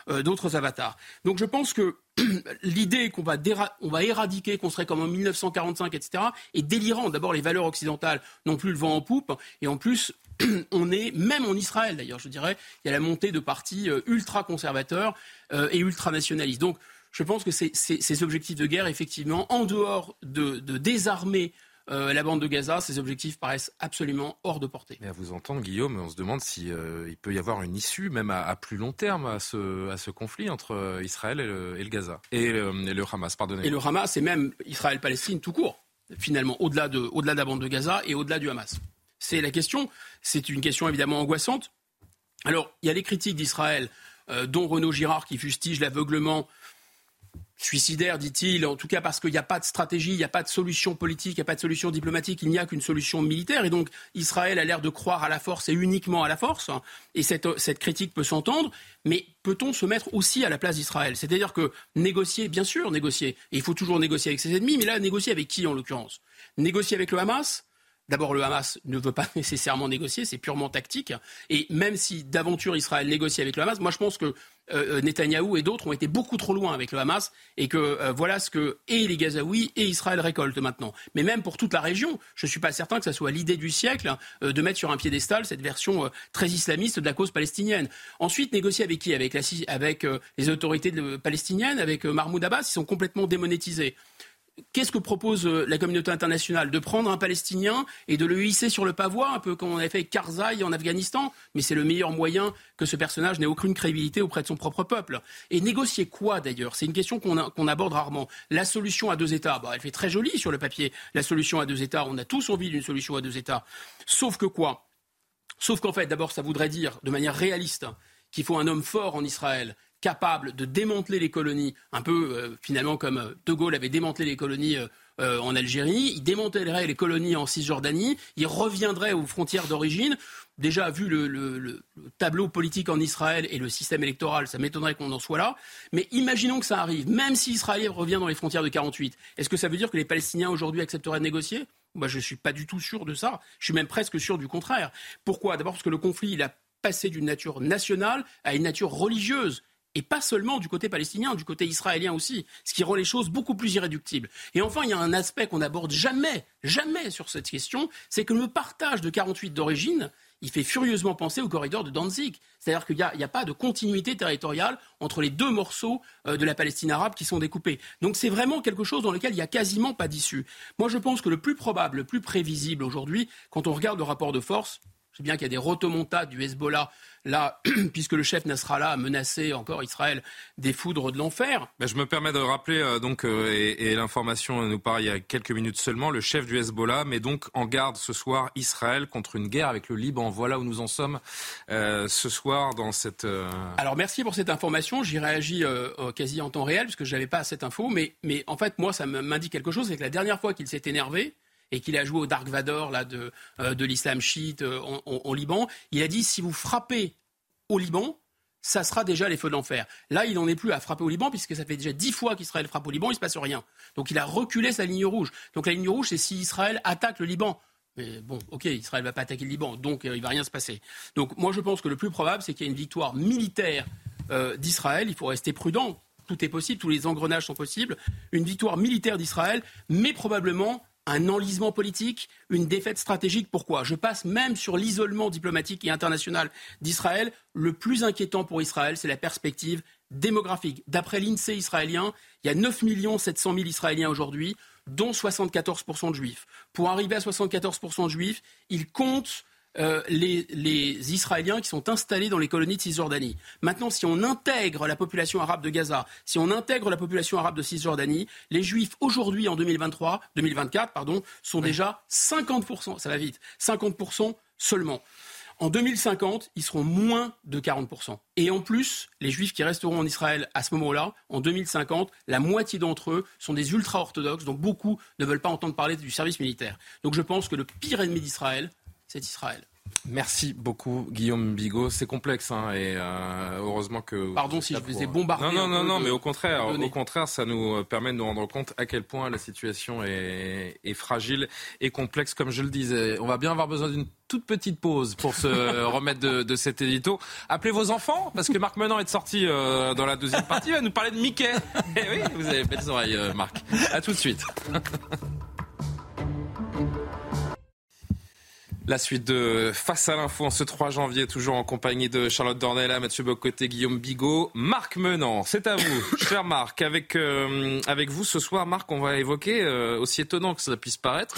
euh, d'autres avatars. Donc je pense que l'idée qu'on va, on va éradiquer, qu'on serait comme en 1945, etc., est délirant. D'abord, les valeurs occidentales n'ont plus le vent en poupe, et en plus, on est, même en Israël d'ailleurs, je dirais, il y a la montée de partis euh, ultra-conservateurs euh, et ultra-nationalistes. Donc, je pense que ces objectifs de guerre, effectivement, en dehors de, désarmer euh, la bande de Gaza, ces objectifs paraissent absolument hors de portée. Mais à vous entendre, Guillaume, on se demande s'il il peut y avoir une issue, même à, plus long terme, à ce, à ce conflit entre Israël et le, Gaza. Et, le Hamas, pardonnez. Et le Hamas, et même Israël-Palestine tout court, finalement, au-delà de, au -delà de la bande de Gaza et au-delà du Hamas. C'est la question. C'est une question évidemment angoissante. Alors, il y a les critiques d'Israël, euh, dont Renaud Girard qui fustige l'aveuglement suicidaire, dit-il, en tout cas parce qu'il n'y a pas de stratégie, il n'y a pas de solution politique, il n'y a pas de solution diplomatique, il n'y a qu'une solution militaire. Et donc Israël a l'air de croire à la force et uniquement à la force. Et cette, cette critique peut s'entendre, mais peut-on se mettre aussi à la place d'Israël? C'est-à-dire que négocier, bien sûr, négocier. Et il faut toujours négocier avec ses ennemis, mais là, négocier avec qui en l'occurrence? Négocier avec le Hamas D'abord, le Hamas ne veut pas nécessairement négocier, c'est purement tactique. Et même si d'aventure Israël négocie avec le Hamas, moi je pense que euh, euh Netanyahou et d'autres ont été beaucoup trop loin avec le Hamas et que euh, voilà ce que et les Gazaouis et Israël récoltent maintenant. Mais même pour toute la région, je ne suis pas certain que ce soit l'idée du siècle euh, de mettre sur un piédestal cette version très islamiste de la cause palestinienne. Ensuite, négocier avec qui? Avec, la, avec les autorités palestiniennes, avec Mahmoud Abbas, ils sont complètement démonétisés qu'est-ce que propose euh, la communauté internationale? De prendre un Palestinien et de le hisser sur le pavois, un peu comme on avait fait avec Karzai en Afghanistan? Mais c'est le meilleur moyen que ce personnage n'ait aucune crédibilité auprès de son propre peuple. Et négocier quoi d'ailleurs? C'est une question qu'on aborde rarement. La solution à deux États, bah, elle fait très jolie sur le papier. La solution à deux États, on a tous envie d'une solution à deux États. Sauf que quoi? Sauf qu'en fait, d'abord, ça voudrait dire, de manière réaliste, qu'il faut un homme fort en Israël capable de démanteler les colonies, un peu euh, finalement comme euh, De Gaulle avait démantelé les colonies euh, en Algérie, il démantèlerait les colonies en Cisjordanie, il reviendrait aux frontières d'origine. Déjà, vu le, tableau politique en Israël et le système électoral, ça m'étonnerait qu'on en soit là. Mais imaginons que ça arrive, même si Israël revient dans les frontières de 48. Est-ce que ça veut dire que les Palestiniens aujourd'hui accepteraient de négocier? Bah, Je ne suis pas du tout sûr de ça. Je suis même presque sûr du contraire. Pourquoi? D'abord parce que le conflit, il a passé d'une nature nationale à une nature religieuse et pas seulement du côté palestinien, du côté israélien aussi, ce qui rend les choses beaucoup plus irréductibles. Et enfin, il y a un aspect qu'on n'aborde jamais, jamais sur cette question, c'est que le partage de 48 d'origine, il fait furieusement penser au corridor de Danzig. C'est-à-dire qu'il n'y a, pas de continuité territoriale entre les deux morceaux euh, de la Palestine arabe qui sont découpés. Donc c'est vraiment quelque chose dans lequel il n'y a quasiment pas d'issue. Moi je pense que le plus probable, le plus prévisible aujourd'hui, quand on regarde le rapport de force, bien qu'il y a des rotomontades du Hezbollah là, puisque le chef Nasrallah a menacé encore Israël des foudres de l'enfer. Ben, je me permets de rappeler, euh, donc, euh, et, l'information nous paraît il y a quelques minutes seulement, le chef du Hezbollah met donc en garde ce soir Israël contre une guerre avec le Liban. Voilà où nous en sommes euh, ce soir dans cette... Alors merci pour cette information, j'y réagis quasi en temps réel, puisque je n'avais pas cette info, mais, mais en fait, moi, ça m'indique quelque chose, c'est que la dernière fois qu'il s'est énervé, et qu'il a joué au Dark Vador là, de, de l'islam chiite en, en, Liban, il a dit si vous frappez au Liban, ça sera déjà les feux de l'enfer. Là, il n'en est plus à frapper au Liban, puisque ça fait déjà dix fois qu'Israël frappe au Liban, il ne se passe rien. Donc il a reculé sa ligne rouge. Donc la ligne rouge, c'est si Israël attaque le Liban. Mais bon, ok, Israël ne va pas attaquer le Liban, donc euh, il ne va rien se passer. Donc moi, je pense que le plus probable, c'est qu'il y ait une victoire militaire euh, d'Israël. Il faut rester prudent. Tout est possible, tous les engrenages sont possibles. Une victoire militaire d'Israël, mais probablement un enlisement politique, une défaite stratégique. Pourquoi? Je passe même sur l'isolement diplomatique et international d'Israël. Le plus inquiétant pour Israël, c'est la perspective démographique. D'après l'INSEE israélien, il y a 9 700 000 Israéliens aujourd'hui, dont 74% de juifs. Pour arriver à 74% de juifs, il compte euh, les, Israéliens qui sont installés dans les colonies de Cisjordanie. Maintenant, si on intègre la population arabe de Gaza, si on intègre la population arabe de Cisjordanie, les Juifs aujourd'hui en 2023, 2024, pardon, sont déjà 50%, ça va vite, 50% seulement. En 2050, ils seront moins de 40%. Et en plus, les juifs qui resteront en Israël à ce moment-là, en 2050, la moitié d'entre eux sont des ultra-orthodoxes, donc beaucoup ne veulent pas entendre parler du service militaire. Donc je pense que le pire ennemi d'Israël, c'est Israël. Merci beaucoup Guillaume Bigot. C'est complexe hein, et euh, heureusement que. Pardon si je vous ai bombardé. Non non non non, mais au contraire, au contraire, ça nous permet de nous rendre compte à quel point la situation est, fragile et complexe, comme je le disais. On va bien avoir besoin d'une toute petite pause pour se remettre de, cet édito. Appelez vos enfants parce que Marc Menant est sorti euh, dans la deuxième partie. Il va nous parler de Mickey. Eh oui, vous avez belles oreilles, euh, Marc. À tout de suite. La suite de Face à l'info en ce 3 janvier, toujours en compagnie de Charlotte Dornella, Mathieu Bocoté, Guillaume Bigot, Marc Menant. C'est à vous, cher Marc. Avec, euh, avec vous ce soir, Marc, on va évoquer, euh, aussi étonnant que ça puisse paraître,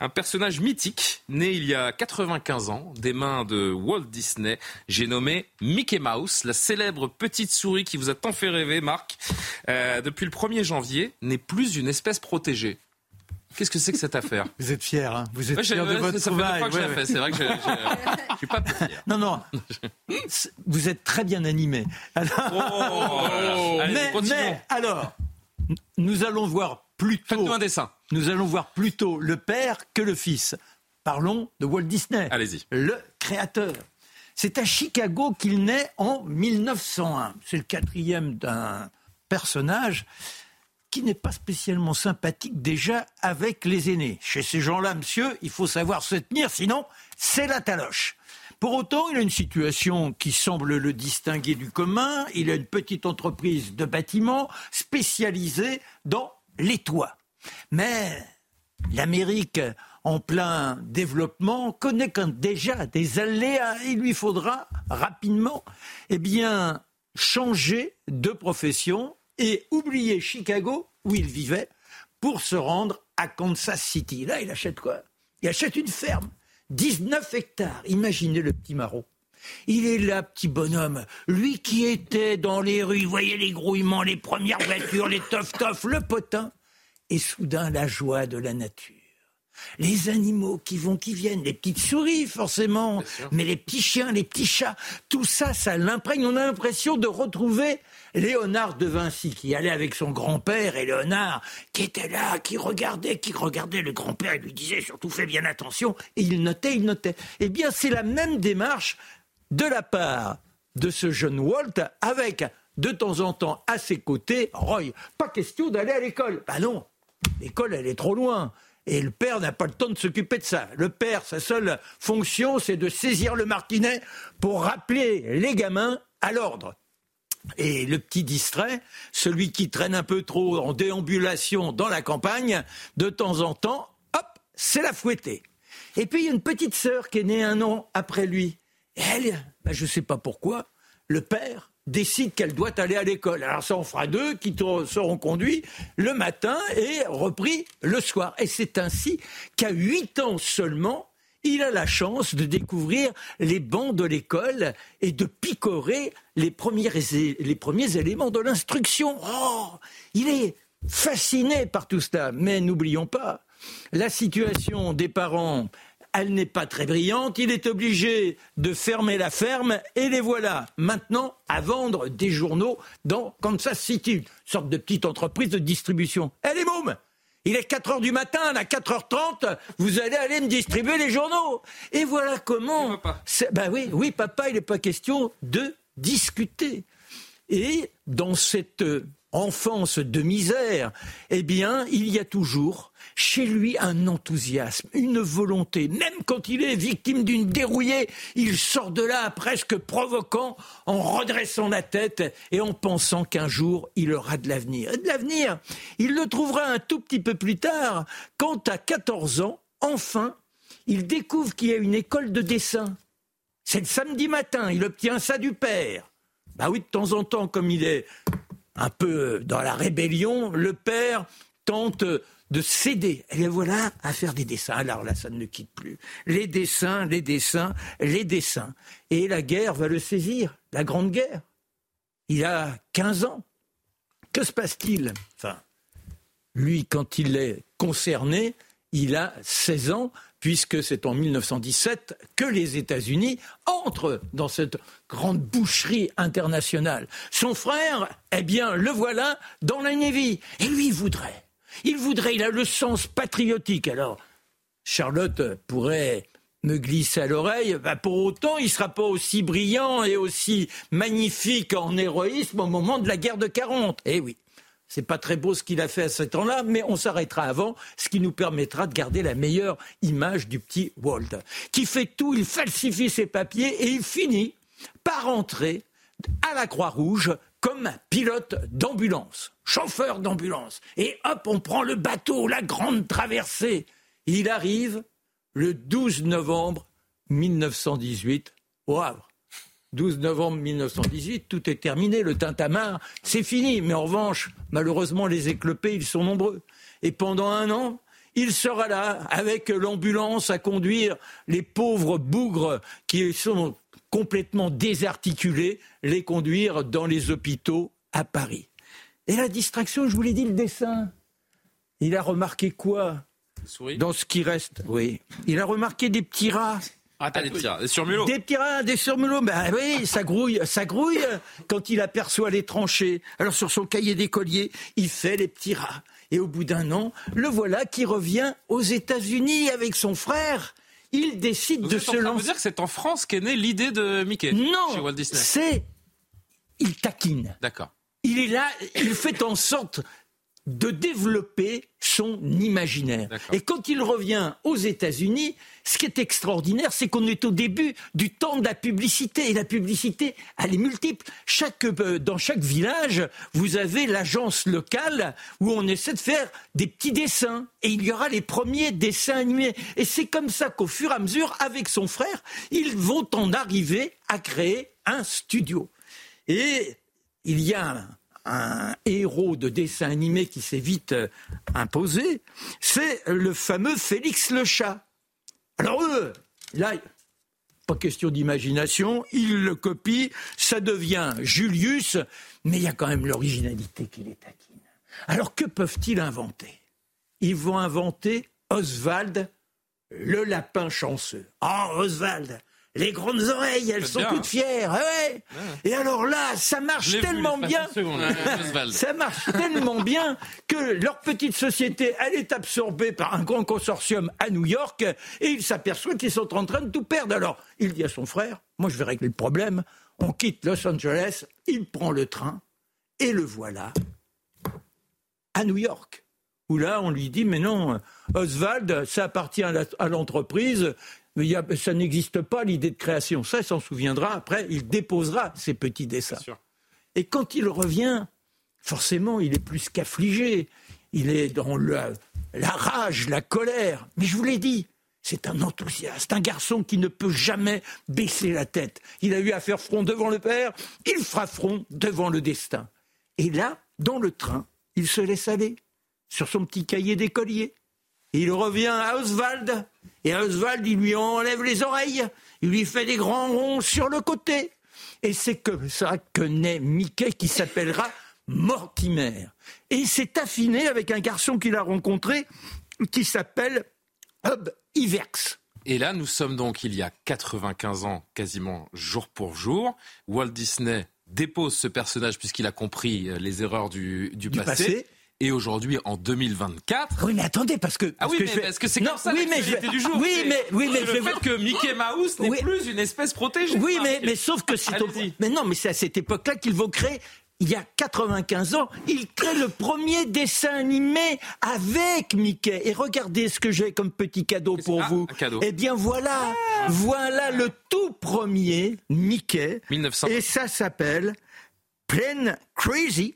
un personnage mythique, né il y a 95 ans, des mains de Walt Disney. J'ai nommé Mickey Mouse, la célèbre petite souris qui vous a tant fait rêver, Marc. Euh, depuis le 1er janvier, n'est plus une espèce protégée. Qu'est-ce que c'est que cette affaire? Vous êtes fier, hein Vous êtes fier de votre trouvaille. C'est vrai que je, je, suis pas fier. Non, non. Vous êtes très bien animé. Alors... Oh, mais, mais, alors, nous allons voir plutôt. un dessin. Nous allons voir plutôt le père que le fils. Parlons de Walt Disney. Allez-y. Le créateur. C'est à Chicago qu'il naît en 1901. C'est le quatrième d'un personnage qui n'est pas spécialement sympathique déjà avec les aînés. Chez ces gens-là, monsieur, il faut savoir se tenir, sinon c'est la taloche. Pour autant, il a une situation qui semble le distinguer du commun. Il a une petite entreprise de bâtiment spécialisée dans les toits. Mais l'Amérique, en plein développement, connaît déjà des aléas. Il lui faudra rapidement, eh bien, changer de profession et oublier Chicago, où il vivait, pour se rendre à Kansas City. Là, il achète quoi? Il achète une ferme, 19 hectares. Imaginez le petit maraud. Il est là, petit bonhomme. Lui qui était dans les rues, voyait les grouillements, les premières voitures, les tof-tof, le potin. Et soudain, la joie de la nature. Les animaux qui vont, qui viennent, les petites souris forcément, mais les petits chiens, les petits chats, tout ça, ça l'imprègne. On a l'impression de retrouver Léonard de Vinci qui allait avec son grand-père et Léonard qui était là, qui regardait, qui regardait le grand-père et lui disait surtout fais bien attention et il notait, il notait. Eh bien, c'est la même démarche de la part de ce jeune Walt avec de temps en temps à ses côtés Roy. Pas question d'aller à l'école. Ben non, l'école elle est trop loin. Et le père n'a pas le temps de s'occuper de ça. Le père, sa seule fonction, c'est de saisir le martinet pour rappeler les gamins à l'ordre. Et le petit distrait, celui qui traîne un peu trop en déambulation dans la campagne, de temps en temps, hop, c'est la fouettée. Et puis il y a une petite sœur qui est née un an après lui. Et elle, ben, je ne sais pas pourquoi, le père décide qu'elle doit aller à l'école. Alors ça en fera deux qui seront conduits le matin et repris le soir. Et c'est ainsi qu'à huit ans seulement, il a la chance de découvrir les bancs de l'école et de picorer les premiers, les premiers éléments de l'instruction. Oh, il est fasciné par tout cela. Mais n'oublions pas, la situation des parents, elle n'est pas très brillante. Il est obligé de fermer la ferme et les voilà maintenant à vendre des journaux dans Kansas City, une sorte de petite entreprise de distribution. Elle est môme il est 4 heures du matin, à 4h30, vous allez aller me distribuer les journaux. Et voilà comment. Ben oui, oui, papa, il n'est pas question de discuter. Et dans cette enfance de misère, eh bien, il y a toujours chez lui un enthousiasme, une volonté. Même quand il est victime d'une dérouillée, il sort de là presque provoquant, en redressant la tête et en pensant qu'un jour il aura de l'avenir. Et de l'avenir, il le trouvera un tout petit peu plus tard, quand à 14 ans, enfin, il découvre qu'il y a une école de dessin. C'est le samedi matin, il obtient ça du père. Bah oui, de temps en temps, comme il est un peu dans la rébellion, le père tente de céder. Et voilà à faire des dessins. Alors là, ça ne le quitte plus. Les dessins, les dessins, les dessins. Et la guerre va le saisir, la Grande Guerre. Il a 15 ans. Que se passe-t-il? Enfin, lui, quand il est concerné, il a 16 ans, puisque c'est en 1917 que les États-Unis entrent dans cette grande boucherie internationale. Son frère, eh bien, le voilà dans la Navy. Et lui voudrait il voudrait, il a le sens patriotique. Alors, Charlotte pourrait me glisser à l'oreille, bah, pour autant, il ne sera pas aussi brillant et aussi magnifique en héroïsme au moment de la guerre de 40. Eh oui. C'est pas très beau ce qu'il a fait à ce temps-là, mais on s'arrêtera avant, ce qui nous permettra de garder la meilleure image du petit Walt, qui fait tout, il falsifie ses papiers et il finit par entrer à la Croix-Rouge comme pilote d'ambulance, chauffeur d'ambulance. Et hop, on prend le bateau, la grande traversée. Il arrive le 12 novembre 1918 au Havre. 12 novembre 1918, tout est terminé, le tintamarre, c'est fini. Mais en revanche, malheureusement, les éclopés, ils sont nombreux. Et pendant un an, il sera là avec l'ambulance à conduire les pauvres bougres qui sont complètement désarticulés, les conduire dans les hôpitaux à Paris. Et la distraction, je vous l'ai dit, le dessin. Il a remarqué quoi Dans ce qui reste, oui. Il a remarqué des petits rats. Ah, des petits rats, des surmulots. Des petits rats, des surmulots. Ben oui, ça grouille, ça grouille quand il aperçoit les tranchées. Alors sur son cahier d'écolier, il fait les petits rats. Et au bout d'un an, le voilà qui revient aux États-Unis avec son frère il décide de se lancer. dire que c'est en France qu'est née l'idée de Mickey non, chez Walt Disney. C'est il taquine. D'accord. Il est là, il fait en sorte de développer son imaginaire. Et quand il revient aux États-Unis, ce qui est extraordinaire, c'est qu'on est au début du temps de la publicité. Et la publicité, elle est multiple. Chaque, euh, dans chaque village, vous avez l'agence locale où on essaie de faire des petits dessins. Et il y aura les premiers dessins animés. Et c'est comme ça qu'au fur et à mesure, avec son frère, ils vont en arriver à créer un studio. Et il y a un héros de dessin animé qui s'est vite euh, imposé, c'est le fameux Félix le chat. Alors eux, là, pas question d'imagination, il le copie, ça devient Julius, mais il y a quand même l'originalité qui les taquine. Alors que peuvent-ils inventer? Ils vont inventer Oswald, le lapin chanceux. Ah, Oswald, les grandes oreilles, elles sont toutes fières. Ah ouais. Et alors là, ça marche tellement bien. ça marche tellement bien que leur petite société, elle est absorbée par un grand consortium à New York et il s'aperçoit qu'ils sont en train de tout perdre. Alors, il dit à son frère, moi je vais régler le problème. On quitte Los Angeles, il prend le train et le voilà à New York où là, on lui dit, mais non, Oswald, ça appartient à l'entreprise, ça n'existe pas l'idée de création. Ça, il s'en souviendra. Après, il déposera ses petits dessins. Et quand il revient, forcément, il est plus qu'affligé. Il est dans la, la rage, la colère. Mais je vous l'ai dit, c'est un enthousiaste, un garçon qui ne peut jamais baisser la tête. Il a eu à faire front devant le père, il fera front devant le destin. Et là, dans le train, il se laisse aller sur son petit cahier d'écolier. Il revient à Oswald, et Oswald, il lui enlève les oreilles, il lui fait des grands ronds sur le côté. Et c'est comme ça que naît Mickey qui s'appellera Mortimer. Et il s'est affiné avec un garçon qu'il a rencontré qui s'appelle Hub Iverx. Et là, nous sommes donc il y a 95 ans, quasiment jour pour jour. Walt Disney dépose ce personnage puisqu'il a compris euh, les erreurs du, passé. Et aujourd'hui, en 2024. Oui, mais attendez, parce que. ah parce oui, que mais je parce que c'est comme ça oui, mais je- du jour. Oui, mais, oui, mais je le vais fait que Mickey Mouse n'est Oui. plus une espèce protégée. Oui, mais, Marc. mais sauf que c'est au... Mais non, mais c'est à cette époque-là qu'ils vont créer. Il y a 95 ans, ils créent le premier dessin animé avec Mickey. Et regardez ce que j'ai comme petit cadeau pour Ah, vous. un cadeau. Eh bien voilà, voilà le tout premier Mickey. 1900. Et ça s'appelle Plain Crazy.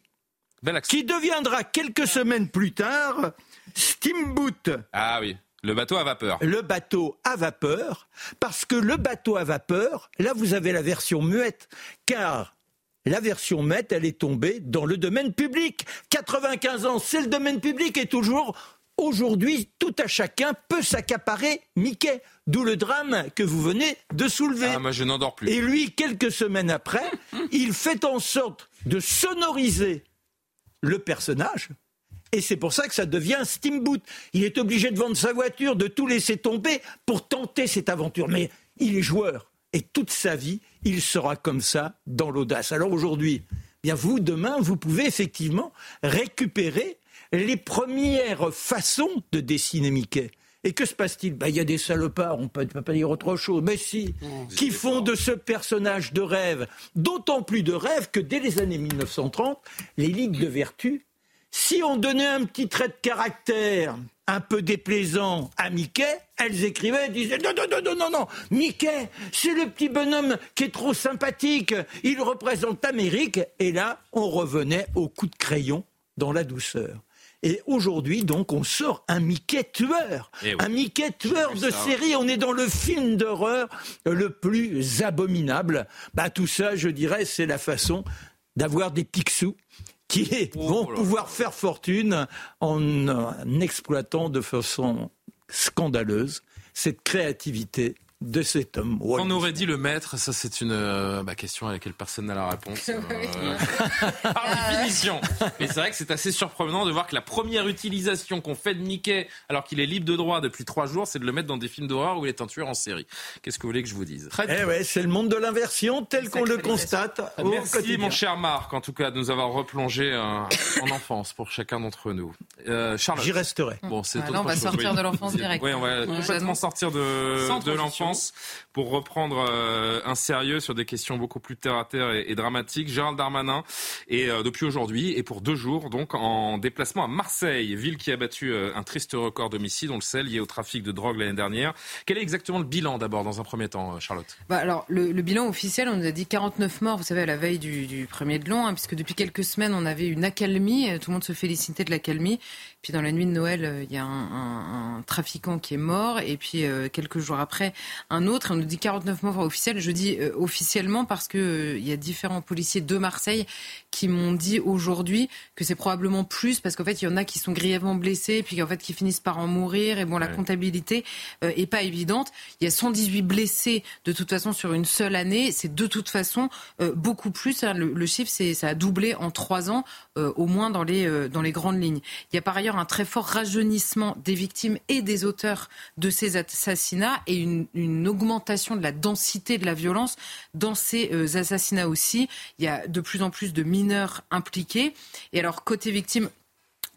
Qui deviendra quelques semaines plus tard Steamboat Ah oui, le bateau à vapeur. le bateau à vapeur, parce que le bateau à vapeur, là vous avez la version muette, car la version muette, elle est tombée dans le domaine public. 95 ans, c'est le domaine public et toujours, aujourd'hui, tout à chacun peut s'accaparer Mickey. D'où le drame que vous venez de soulever. Ah, moi je n'endors plus. Et lui, quelques semaines après, il fait en sorte de sonoriser le personnage. Et c'est pour ça que ça devient steamboat. Il est obligé de vendre sa voiture, de tout laisser tomber pour tenter cette aventure. Mais il est joueur. Et toute sa vie, il sera comme ça dans l'audace. Alors aujourd'hui, bien vous, demain, vous pouvez effectivement récupérer les premières façons de dessiner Mickey. Et que se passe-t-il Ben, Il y a des salopards, on ne peut pas dire autre chose, mais si, qui font de ce personnage de rêve, d'autant plus de rêve que dès les années 1930, les ligues de vertu, si on donnait un petit trait de caractère un peu déplaisant à Mickey, elles écrivaient, elles disaient non, non, non, non, non, non, Mickey, c'est le petit bonhomme qui est trop sympathique, il représente l'Amérique. Et là, on revenait au coup de crayon dans la douceur. Et aujourd'hui, donc, on sort un Mickey tueur. Eh oui. Un Mickey tueur de ça. série. On est dans le film d'horreur le plus abominable. Bah, tout ça, je dirais, c'est la façon d'avoir des picsous qui Oh vont pouvoir faire fortune en exploitant de façon scandaleuse cette créativité de cet homme. On aurait dit le maître, ça c'est une euh, bah, question à laquelle personne n'a la réponse. euh, par définition. Mais c'est vrai que c'est assez surprenant de voir que la première utilisation qu'on fait de Mickey, alors qu'il est libre de droit depuis trois jours, c'est de le mettre dans des films d'horreur où il est un tueur en série. Qu'est-ce que vous voulez que je vous dise? Très Eh ouais, c'est le monde de l'inversion tel qu'on le constate au Merci quotidien. mon cher Marc, en tout cas, de nous avoir replongé euh, en enfance pour chacun d'entre nous. Euh, Charlotte. J'y resterai. Bon, c'est Ah, là, on va chose, sortir oui. de l'enfance direct. Oui, on va Ouais, complètement sortir de, de transition. L'enfance pour reprendre euh, un sérieux sur des questions beaucoup plus terre à terre et, dramatiques. Gérald Darmanin est euh, depuis aujourd'hui et pour deux jours donc en déplacement à Marseille, ville qui a battu euh, un triste record d'homicide, on le sait, lié au trafic de drogue l'année dernière. Quel est exactement le bilan d'abord dans un premier temps, euh, Charlotte? Bah alors, le, le bilan officiel, on nous a dit 49 morts, vous savez, à la veille du, du premier de l'an, hein, puisque depuis quelques semaines, on avait une accalmie, euh, tout le monde se félicitait de l'accalmie. Puis dans la nuit de Noël, il y a un, un- un trafiquant qui est mort, et puis quelques jours après, un autre. Nous dit 49 morts officiels. Je dis euh, officiellement parce que euh, il y a différents policiers de Marseille qui m'ont dit aujourd'hui que c'est probablement plus, parce qu'en fait, il y en a qui sont grièvement blessés, puis en fait, qui finissent par en mourir. Et bon, la Ouais. comptabilité euh, est pas évidente. Il y a 118 blessés de toute façon sur une seule année. C'est de toute façon euh, beaucoup plus. hein. Le, le chiffre, c'est ça a doublé en trois ans, euh, au moins dans les dans les grandes lignes. Il y a par ailleurs un très fort rajeunissement des victimes et des auteurs de ces assassinats et une, une augmentation de la densité de la violence dans ces euh, assassinats aussi. Il y a de plus en plus de mineurs impliqués. Et alors côté victimes.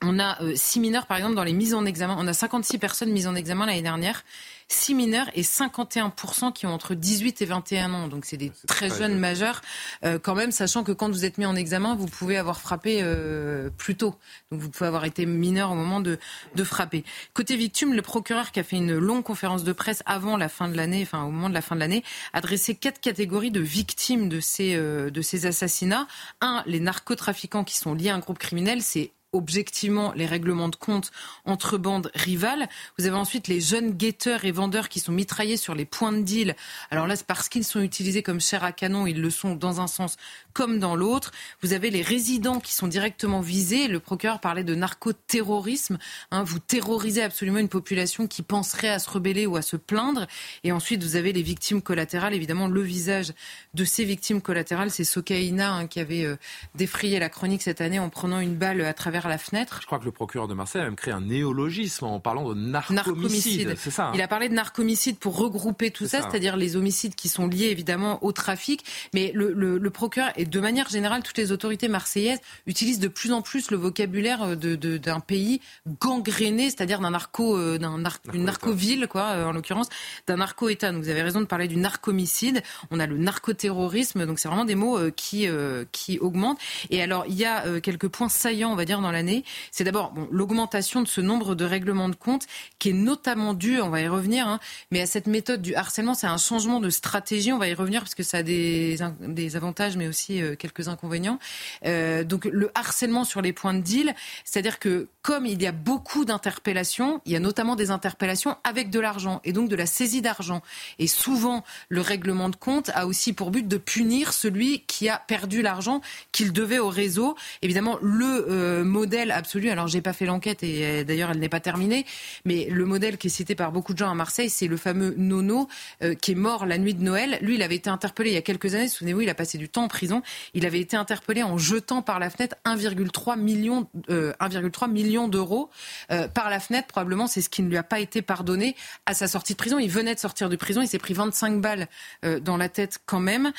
On a euh, six mineurs, par exemple, dans les mises en examen. On a 56 personnes mises en examen l'année dernière. 6 mineurs et 51% qui ont entre 18 et 21 ans. Donc c'est des très, très jeunes jeune. majeurs, euh, quand même, sachant que quand vous êtes mis en examen, vous pouvez avoir frappé euh, plus tôt. Donc vous pouvez avoir été mineur au moment de, de frapper. Côté victime, le procureur qui a fait une longue conférence de presse avant la fin de l'année, enfin au moment de la fin de l'année, a dressé quatre catégories de victimes de ces, euh, de ces assassinats. Un, les narcotrafiquants qui sont liés à un groupe criminel, c'est objectivement les règlements de compte entre bandes rivales. Vous avez ensuite les jeunes guetteurs et vendeurs qui sont mitraillés sur les points de deal. Alors là, c'est parce qu'ils sont utilisés comme chair à canon, ils le sont dans un sens comme dans l'autre. Vous avez les résidents qui sont directement visés. Le procureur parlait de narcoterrorisme. Hein, vous terrorisez absolument une population qui penserait à se rebeller ou à se plaindre. Et ensuite, vous avez les victimes collatérales. Évidemment, le visage de ces victimes collatérales, c'est Sokaina hein, qui avait euh, défrayé la chronique cette année en prenant une balle à travers la fenêtre. Je crois que le procureur de Marseille a même créé un néologisme en parlant de narcomicide. C'est ça. Hein. Il a parlé de narcomicide pour regrouper tout ça, c'est-à-dire les homicides qui sont liés évidemment au trafic. Mais le, le, procureur et de manière générale, toutes les autorités marseillaises utilisent de plus en plus le vocabulaire d'un de, pays gangréné, c'est-à-dire d'un narco, euh, d'un d'une narco-ville, quoi, euh, en l'occurrence, d'un narco-État. Donc vous avez raison de parler du narcomicide. On a le narcoterrorisme. Donc c'est vraiment des mots euh, qui qui augmentent. Et alors il y a quelques points saillants, on va dire, dans l'année. C'est d'abord bon, l'augmentation de ce nombre de règlements de compte qui est notamment dû, on va y revenir, hein, mais à cette méthode du harcèlement, c'est un changement de stratégie. On va y revenir parce que ça a des, des avantages, mais aussi quelques inconvénients. Euh, donc le harcèlement sur les points de deal, c'est-à-dire que comme il y a beaucoup d'interpellations, il y a notamment des interpellations avec de l'argent et donc de la saisie d'argent. Et souvent, le règlement de compte a aussi pour but de punir celui qui a perdu l'argent qu'il devait au réseau. Évidemment, le euh, modèle absolu, alors j'ai pas fait l'enquête et euh, d'ailleurs elle n'est pas terminée, mais le modèle qui est cité par beaucoup de gens à Marseille, c'est le fameux Nono euh, qui est mort la nuit de Noël. Lui, il avait été interpellé il y a quelques années, souvenez-vous, il a passé du temps en prison. Il avait été interpellé en jetant par la fenêtre 1,3 million, 1,3 million d'euros euh, par la fenêtre. Probablement, c'est ce qui ne lui a pas été pardonné à sa sortie de prison. Il venait de sortir de prison, il s'est pris 25 balles euh, dans la tête quand même.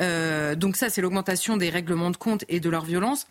Euh, donc ça, c'est l'augmentation des règlements de compte et de leur violence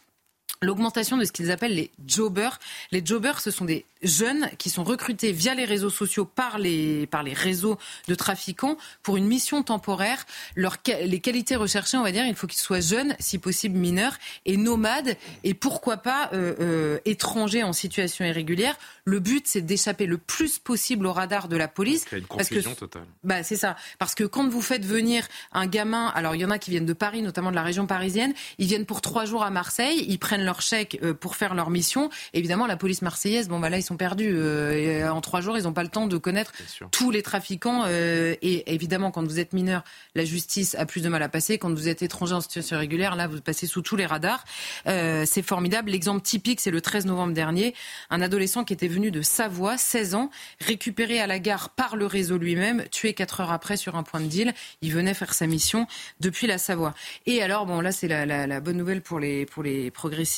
l'augmentation de ce qu'ils appellent les jobbers. Les jobbers, ce sont des jeunes qui sont recrutés via les réseaux sociaux par les, par les réseaux de trafiquants pour une mission temporaire. Leur, les qualités recherchées, on va dire, il faut qu'ils soient jeunes, si possible mineurs, et nomades, et pourquoi pas euh, euh, étrangers en situation irrégulière. Le but, c'est d'échapper le plus possible au radar de la police. une confusion totale. Bah, c'est ça. Parce que quand vous faites venir un gamin, alors il y en a qui viennent de Paris, notamment de la région parisienne, ils viennent pour trois jours à Marseille, ils prennent leur chèque euh, pour faire leur mission. Évidemment, la police marseillaise, bon, bah là, ils sont perdus. Euh, en trois jours, ils n'ont pas le temps de connaître tous les trafiquants. Euh, et évidemment, quand vous êtes mineur, la justice a plus de mal à passer. Quand vous êtes étranger en situation régulière, là, vous passez sous tous les radars. C'est formidable. L'exemple typique, c'est le 13 novembre dernier, un adolescent qui était venu de Savoie, 16 ans, récupéré à la gare par le réseau lui-même, tué quatre heures après sur un point de deal. Il venait faire sa mission depuis la Savoie. Et alors, bon, là, c'est la, la, la, bonne nouvelle pour les, pour les progressistes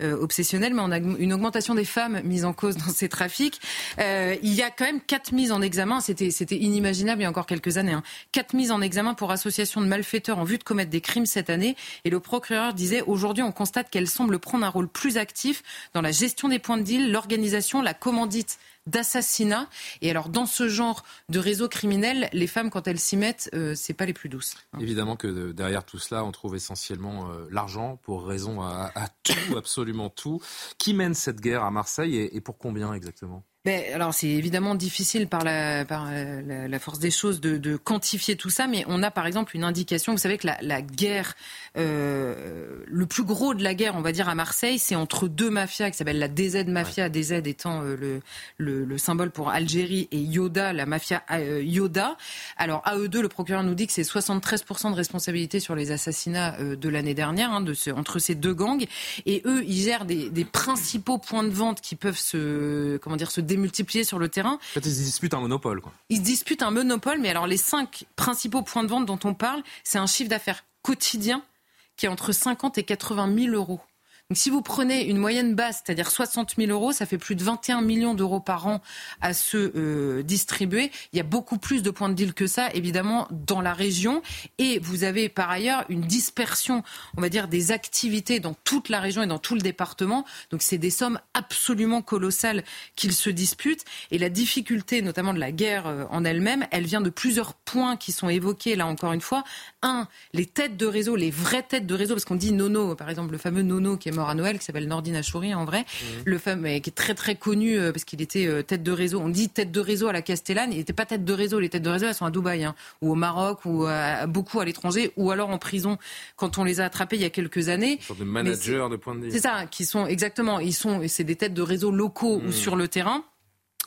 obsessionnels, mais on a une augmentation des femmes mises en cause dans ces trafics. Euh, il y a quand même quatre mises en examen. C'était, inimaginable il y a encore quelques années. Hein. Quatre mises en examen pour association de malfaiteurs en vue de commettre des crimes cette année. Et le procureur disait aujourd'hui, on constate qu'elle semble prendre un rôle plus actif dans la gestion des points de deal, l'organisation, la commandite d'assassinat. Et alors, dans ce genre de réseau criminel, les femmes, quand elles s'y mettent, euh, c'est pas les plus douces. Hein. Évidemment que derrière tout cela, on trouve essentiellement euh, l'argent pour raison à, tout, absolument tout. Qui mène cette guerre à Marseille et pour combien exactement? Ben, alors c'est évidemment difficile par, la, par euh, la, force des choses de, de, quantifier tout ça, mais on a par exemple une indication. Vous savez que la, la guerre, euh, le plus gros de la guerre, on va dire à Marseille, c'est entre deux mafias qui s'appellent la DZ mafia, DZ étant euh, le, le, le, symbole pour Algérie et Yoda, la mafia euh, Yoda. Alors à eux deux, le procureur nous dit que c'est 73% de responsabilité sur les assassinats de l'année dernière, hein, de ce, entre ces deux gangs, et eux, ils gèrent des, des principaux points de vente qui peuvent se, comment dire, se multipliés sur le terrain. En fait, ils se disputent un monopole. Quoi. Ils se disputent un monopole, mais alors les cinq principaux points de vente dont on parle, c'est un chiffre d'affaires quotidien qui est entre 50 et 80 000 euros. Donc si vous prenez une moyenne basse, c'est-à-dire 60 000 euros, ça fait plus de 21 millions d'euros par an à se euh, distribuer. Il y a beaucoup plus de points de deal que ça, évidemment, dans la région. Et vous avez par ailleurs une dispersion, on va dire, des activités dans toute la région et dans tout le département. Donc c'est des sommes absolument colossales qu'ils se disputent. Et la difficulté, notamment de la guerre euh, en elle-même, elle vient de plusieurs points qui sont évoqués là encore une fois. Un, les têtes de réseau, les vraies têtes de réseau, parce qu'on dit Nono, par exemple, le fameux Nono qui est mort à Noël, qui s'appelle Nordine Achouri en vrai, mmh. le fameux qui est très très connu euh, parce qu'il était euh, tête de réseau. On dit tête de réseau à la Castellane, il n'était pas tête de réseau. Les têtes de réseau, elles sont à Dubaï hein, ou au Maroc ou beaucoup à l'étranger ou alors en prison quand on les a attrapés il y a quelques années. Une de managers de point de vue. C'est ça, qui sont exactement, ils sont, c'est des têtes de réseau locaux ou mmh. sur le terrain.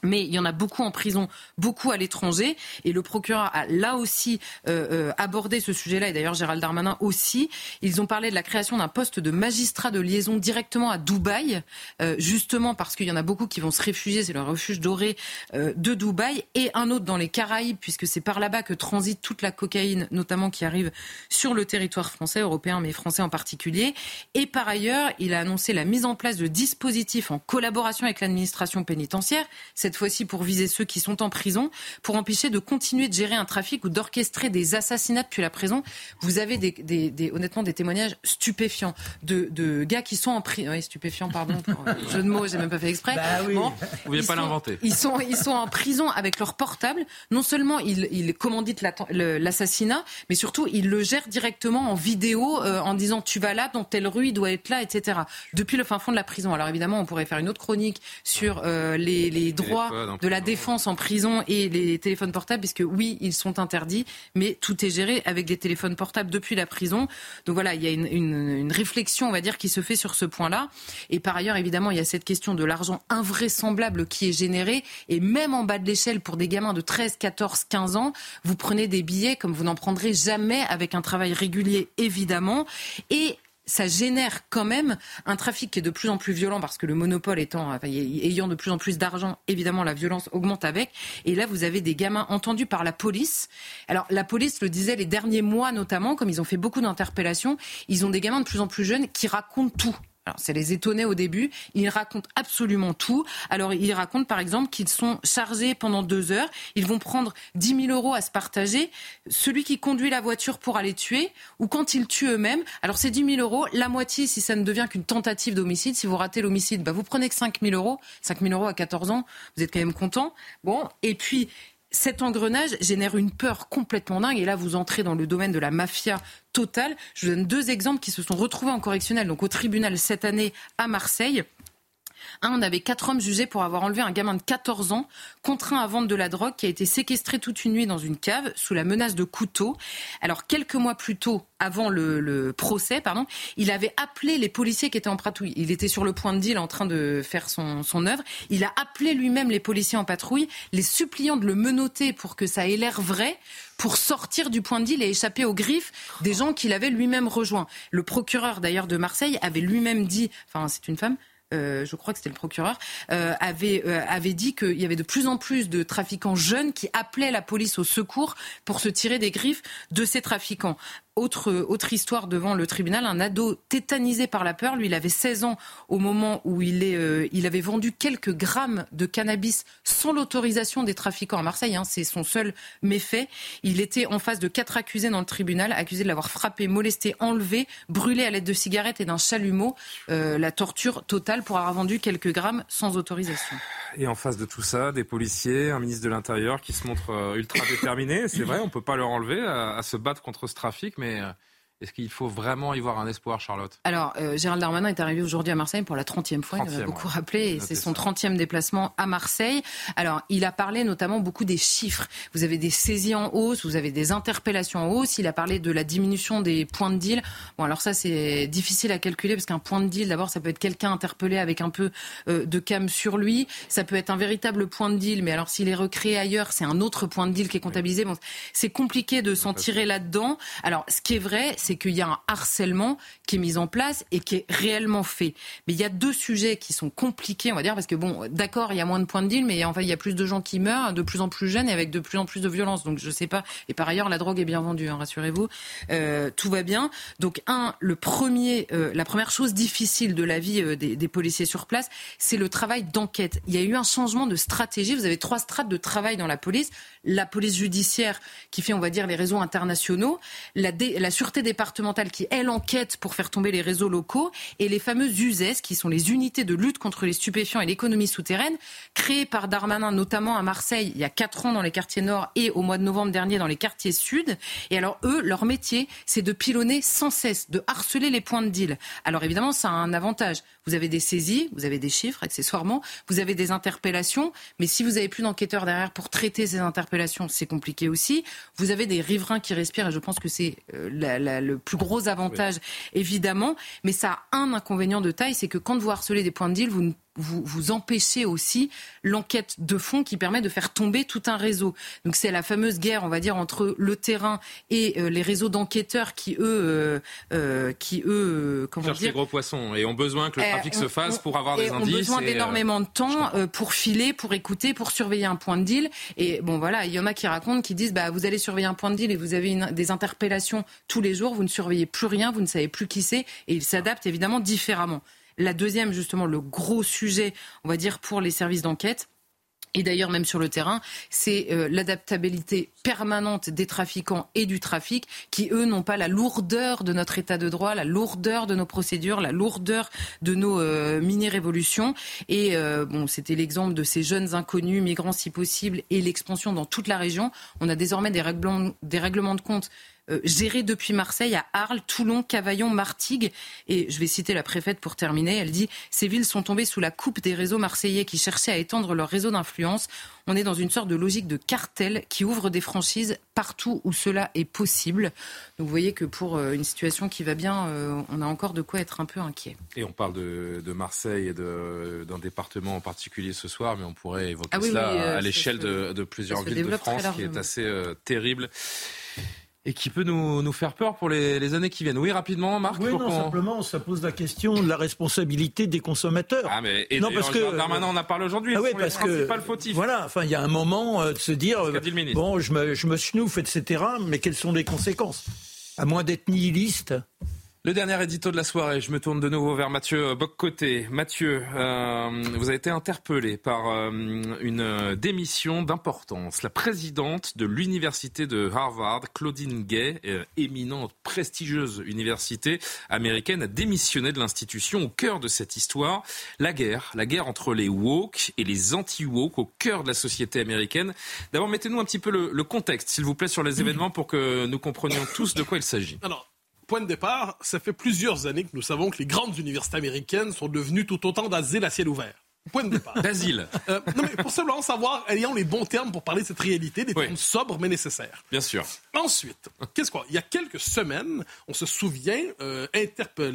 Mais il y en a beaucoup en prison, beaucoup à l'étranger. Et le procureur a là aussi euh, euh, abordé ce sujet-là, et d'ailleurs Gérald Darmanin aussi. Ils ont parlé de la création d'un poste de magistrat de liaison directement à Dubaï, euh, justement parce qu'il y en a beaucoup qui vont se réfugier, c'est le refuge doré de Dubaï, et un autre dans les Caraïbes, puisque c'est par là-bas que transite toute la cocaïne, notamment qui arrive sur le territoire français, européen, mais français en particulier. Et par ailleurs, il a annoncé la mise en place de dispositifs en collaboration avec l'administration pénitentiaire cette fois-ci pour viser ceux qui sont en prison, pour empêcher de continuer de gérer un trafic ou d'orchestrer des assassinats depuis la prison. Vous avez des, des, honnêtement des témoignages stupéfiants de, de gars qui sont en prison. Oui, stupéfiants, pardon, pour jeu de mots, j'ai même pas fait exprès. Bah oui. Bon, Vous ne pas l'inventer. Ils sont, ils sont en prison avec leur portable. Non seulement ils, ils commanditent l'assassinat, mais surtout ils le gèrent directement en vidéo euh, en disant tu vas là, dans telle rue, il doit être là, etc. Depuis le fin fond de la prison. Alors évidemment, on pourrait faire une autre chronique sur euh, les, les droits de la défense en prison et les téléphones portables, puisque oui, ils sont interdits, mais tout est géré avec des téléphones portables depuis la prison. Donc voilà, il y a une, réflexion, on va dire, qui se fait sur ce point-là. Et par ailleurs, évidemment, il y a cette question de l'argent invraisemblable qui est généré. Et même en bas de l'échelle, pour des gamins de 13, 14, 15 ans, vous prenez des billets comme vous n'en prendrez jamais avec un travail régulier, évidemment. Et ça génère quand même un trafic qui est de plus en plus violent parce que le monopole étant, ayant de plus en plus d'argent, évidemment la violence augmente avec. Et là, vous avez des gamins entendus par la police. Alors la police le disait les derniers mois notamment, comme ils ont fait beaucoup d'interpellations, ils ont des gamins de plus en plus jeunes qui racontent tout. Alors, ça les étonnait au début. Ils racontent absolument tout. Alors, ils racontent, par exemple, qu'ils sont chargés pendant deux heures. Ils vont prendre 10 000 euros à se partager. Celui qui conduit la voiture pour aller tuer, ou quand ils tuent eux-mêmes. Alors, c'est 10 000 euros. La moitié, si ça ne devient qu'une tentative d'homicide. Si vous ratez l'homicide, bah, vous prenez que 5 000 euros. 5 000 euros à 14 ans, vous êtes quand même content. Bon. Et puis, cet engrenage génère une peur complètement dingue. Et là, vous entrez dans le domaine de la mafia totale. Je vous donne deux exemples qui se sont retrouvés en correctionnel, donc au tribunal cette année à Marseille. Un, on avait quatre hommes jugés pour avoir enlevé un gamin de 14 ans, contraint à vendre de la drogue, qui a été séquestré toute une nuit dans une cave sous la menace de couteau. Alors, quelques mois plus tôt, avant le, procès, pardon, il avait appelé les policiers qui étaient en patrouille. Il était sur le point de deal en train de faire son, son œuvre. Il a appelé lui-même les policiers en patrouille, les suppliant de le menoter pour que ça ait l'air vrai pour sortir du point de deal et échapper aux griffes des gens qu'il avait lui-même rejoints. Le procureur d'ailleurs de Marseille avait lui-même dit, enfin c'est une femme, euh, je crois que c'était le procureur, euh, euh, avait dit qu'il y avait de plus en plus de trafiquants jeunes qui appelaient la police au secours pour se tirer des griffes de ces trafiquants. Autre, histoire devant le tribunal, un ado tétanisé par la peur. Lui, il avait 16 ans au moment où il, est, euh, il avait vendu quelques grammes de cannabis sans l'autorisation des trafiquants à Marseille. Hein, C'est son seul méfait. Il était en face de quatre accusés dans le tribunal, accusés de l'avoir frappé, molesté, enlevé, brûlé à l'aide de cigarettes et d'un chalumeau. Euh, la torture totale pour avoir vendu quelques grammes sans autorisation. Et en face de tout ça, des policiers, un ministre de l'Intérieur qui se montre euh, ultra déterminé. C'est vrai, on ne peut pas leur enlever à, à se battre contre ce trafic, mais mais euh, est-ce qu'il faut vraiment y voir un espoir, Charlotte? Alors, euh, Gérald Darmanin est arrivé aujourd'hui à Marseille pour la 30e fois, il a beaucoup rappelé, et c'est son 30e déplacement à Marseille. Alors, il a parlé notamment beaucoup des chiffres. Vous avez des saisies en hausse, vous avez des interpellations en hausse, il a parlé de la diminution des points de deal. Bon, alors ça, c'est difficile à calculer, parce qu'un point de deal, d'abord, ça peut être quelqu'un interpellé avec un peu euh, de cam sur lui, ça peut être un véritable point de deal, mais alors s'il est recréé ailleurs, c'est un autre point de deal qui est comptabilisé. Bon, c'est compliqué de s'en tirer là-dedans. Alors, ce qui est vrai, c'est qu'il y a un harcèlement qui est mis en place et qui est réellement fait. Mais il y a deux sujets qui sont compliqués, on va dire, parce que bon, d'accord, il y a moins de points de deal, mais enfin, il y a plus de gens qui meurent, de plus en plus jeunes et avec de plus en plus de violence. Donc, je sais pas. Et par ailleurs, la drogue est bien vendue, hein, rassurez-vous. Euh, tout va bien. Donc, un, le premier, euh, la première chose difficile de la vie euh, des, des, policiers sur place, c'est le travail d'enquête. Il y a eu un changement de stratégie. Vous avez trois strates de travail dans la police la police judiciaire qui fait, on va dire, les réseaux internationaux, la, la sûreté départementale qui, elle, enquête pour faire tomber les réseaux locaux, et les fameuses USES, qui sont les unités de lutte contre les stupéfiants et l'économie souterraine, créées par Darmanin, notamment à Marseille, il y a quatre ans dans les quartiers nord et au mois de novembre dernier dans les quartiers sud. Et alors, eux, leur métier, c'est de pilonner sans cesse, de harceler les points de deal. Alors, évidemment, ça a un avantage. Vous avez des saisies, vous avez des chiffres, accessoirement, vous avez des interpellations, mais si vous n'avez plus d'enquêteurs derrière pour traiter ces interpellations, c'est compliqué aussi. Vous avez des riverains qui respirent, et je pense que c'est euh, le plus gros avantage, évidemment. Mais ça a un inconvénient de taille, c'est que quand vous harcelez des points de deal, vous ne vous, vous empêchez aussi l'enquête de fond qui permet de faire tomber tout un réseau. Donc c'est la fameuse guerre, on va dire, entre le terrain et euh, les réseaux d'enquêteurs qui eux, euh, euh, qui eux, comment Cherchent dire, les gros poissons et ont besoin que le euh, trafic on- se fasse on- pour avoir des ont indices. besoin et, euh, d'énormément de temps euh, pour filer, pour écouter, pour surveiller un point de deal. Et bon, voilà, il y en a qui racontent, qui disent, bah, vous allez surveiller un point de deal et vous avez une- des interpellations tous les jours, vous ne surveillez plus rien, vous ne savez plus qui c'est, et ils s'adaptent évidemment différemment. La deuxième, justement, le gros sujet, on va dire, pour les services d'enquête, et d'ailleurs même sur le terrain, c'est euh, l'adaptabilité permanente des trafiquants et du trafic qui, eux, n'ont pas la lourdeur de notre état de droit, la lourdeur de nos procédures, la lourdeur de nos euh, mini-révolutions. Et euh, bon, c'était l'exemple de ces jeunes inconnus, migrants si possible, et l'expansion dans toute la région. On a désormais des règlements, des règlements de compte euh, gérés depuis Marseille à Arles, Toulon, Cavaillon, Martigues. Et je vais citer la préfète pour terminer. Elle dit Ces villes sont tombées sous la coupe des réseaux marseillais qui cherchaient à étendre leur réseau d'influence. On est dans une sorte de logique de cartel qui ouvre des franchises partout où cela est possible. Donc vous voyez que pour euh, une situation qui va bien, euh, on a encore de quoi être un peu inquiet. Et on parle de, de Marseille et d'un département en particulier ce soir, mais on pourrait évoquer Ah oui, cela oui, euh, à l'échelle de, de plusieurs villes de France, qui est assez euh, terrible et qui peut nous, nous faire peur pour les, les années qui viennent. Oui, rapidement, Marc Oui, non, simplement, ça pose la question de la responsabilité des consommateurs. Ah, mais et Non, parce que- Gérald Darmanin en a parlé aujourd'hui. Ah oui, parce les que fautifs. voilà, enfin, il y a un moment euh, de se dire, euh, bon, je me, je me schnouffe, etc. Mais quelles sont les conséquences? À moins d'être nihiliste. Le dernier édito de la soirée, je me tourne de nouveau vers Mathieu Boccoté. Mathieu, euh, vous avez été interpellé par euh, une démission d'importance. La présidente de l'université de Harvard, Claudine Gay, euh, éminente, prestigieuse université américaine, a démissionné de l'institution au cœur de cette histoire. La guerre, la guerre entre les woke et les anti-woke au cœur de la société américaine. D'abord, mettez-nous un petit peu le, le contexte, s'il vous plaît, sur les événements pour que nous comprenions tous de quoi il s'agit. Alors, point de départ, ça fait plusieurs années que nous savons que les grandes universités américaines sont devenues tout autant d'asiles à ciel ouvert. Point de départ. D'asile, Euh, non, mais pour simplement savoir, ayant les bons termes pour parler de cette réalité, des Oui. termes sobres mais nécessaires. bien sûr. Ensuite, qu'est-ce quoi Il y a quelques semaines, on se souvient, euh, euh,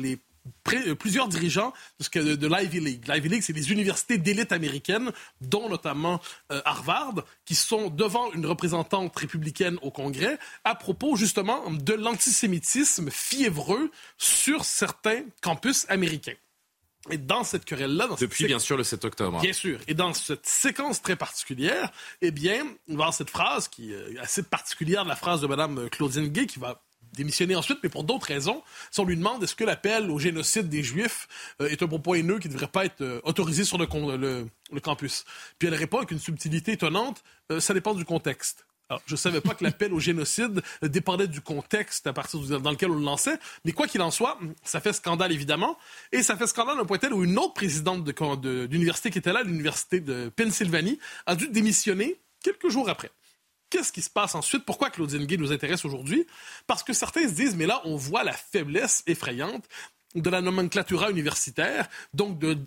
plusieurs dirigeants de, ce que- de, de l'Ivy League. L'Ivy League, c'est les universités d'élite américaines, dont notamment euh, Harvard, qui sont devant une représentante républicaine au Congrès à propos justement de l'antisémitisme fiévreux sur certains campus américains. Et dans cette querelle-là, dans cette Depuis, bien sûr, le 7 octobre. Bien sûr. Et dans cette séquence très particulière, eh bien, on va avoir cette phrase qui est assez particulière de la phrase de Mme Claudine Gay qui va démissionner ensuite, mais pour d'autres raisons. Si on lui demande est-ce que l'appel au génocide des Juifs euh, est un propos haineux qui ne devrait pas être euh, autorisé sur le, campus? Puis elle répond avec une subtilité étonnante, euh, ça dépend du contexte. Alors, je ne savais pas que l'appel au génocide dépendait du contexte à partir dans lequel on le lançait, mais quoi qu'il en soit, ça fait scandale évidemment, et ça fait scandale à un point tel où une autre présidente de- de- d'université qui était là, l'université de Pennsylvanie, a dû démissionner quelques jours après. Qu'est-ce qui se passe ensuite? Pourquoi Claudine Gay nous intéresse aujourd'hui? Parce que certains se disent, mais là, on voit la faiblesse effrayante de la nomenclatura universitaire, donc de,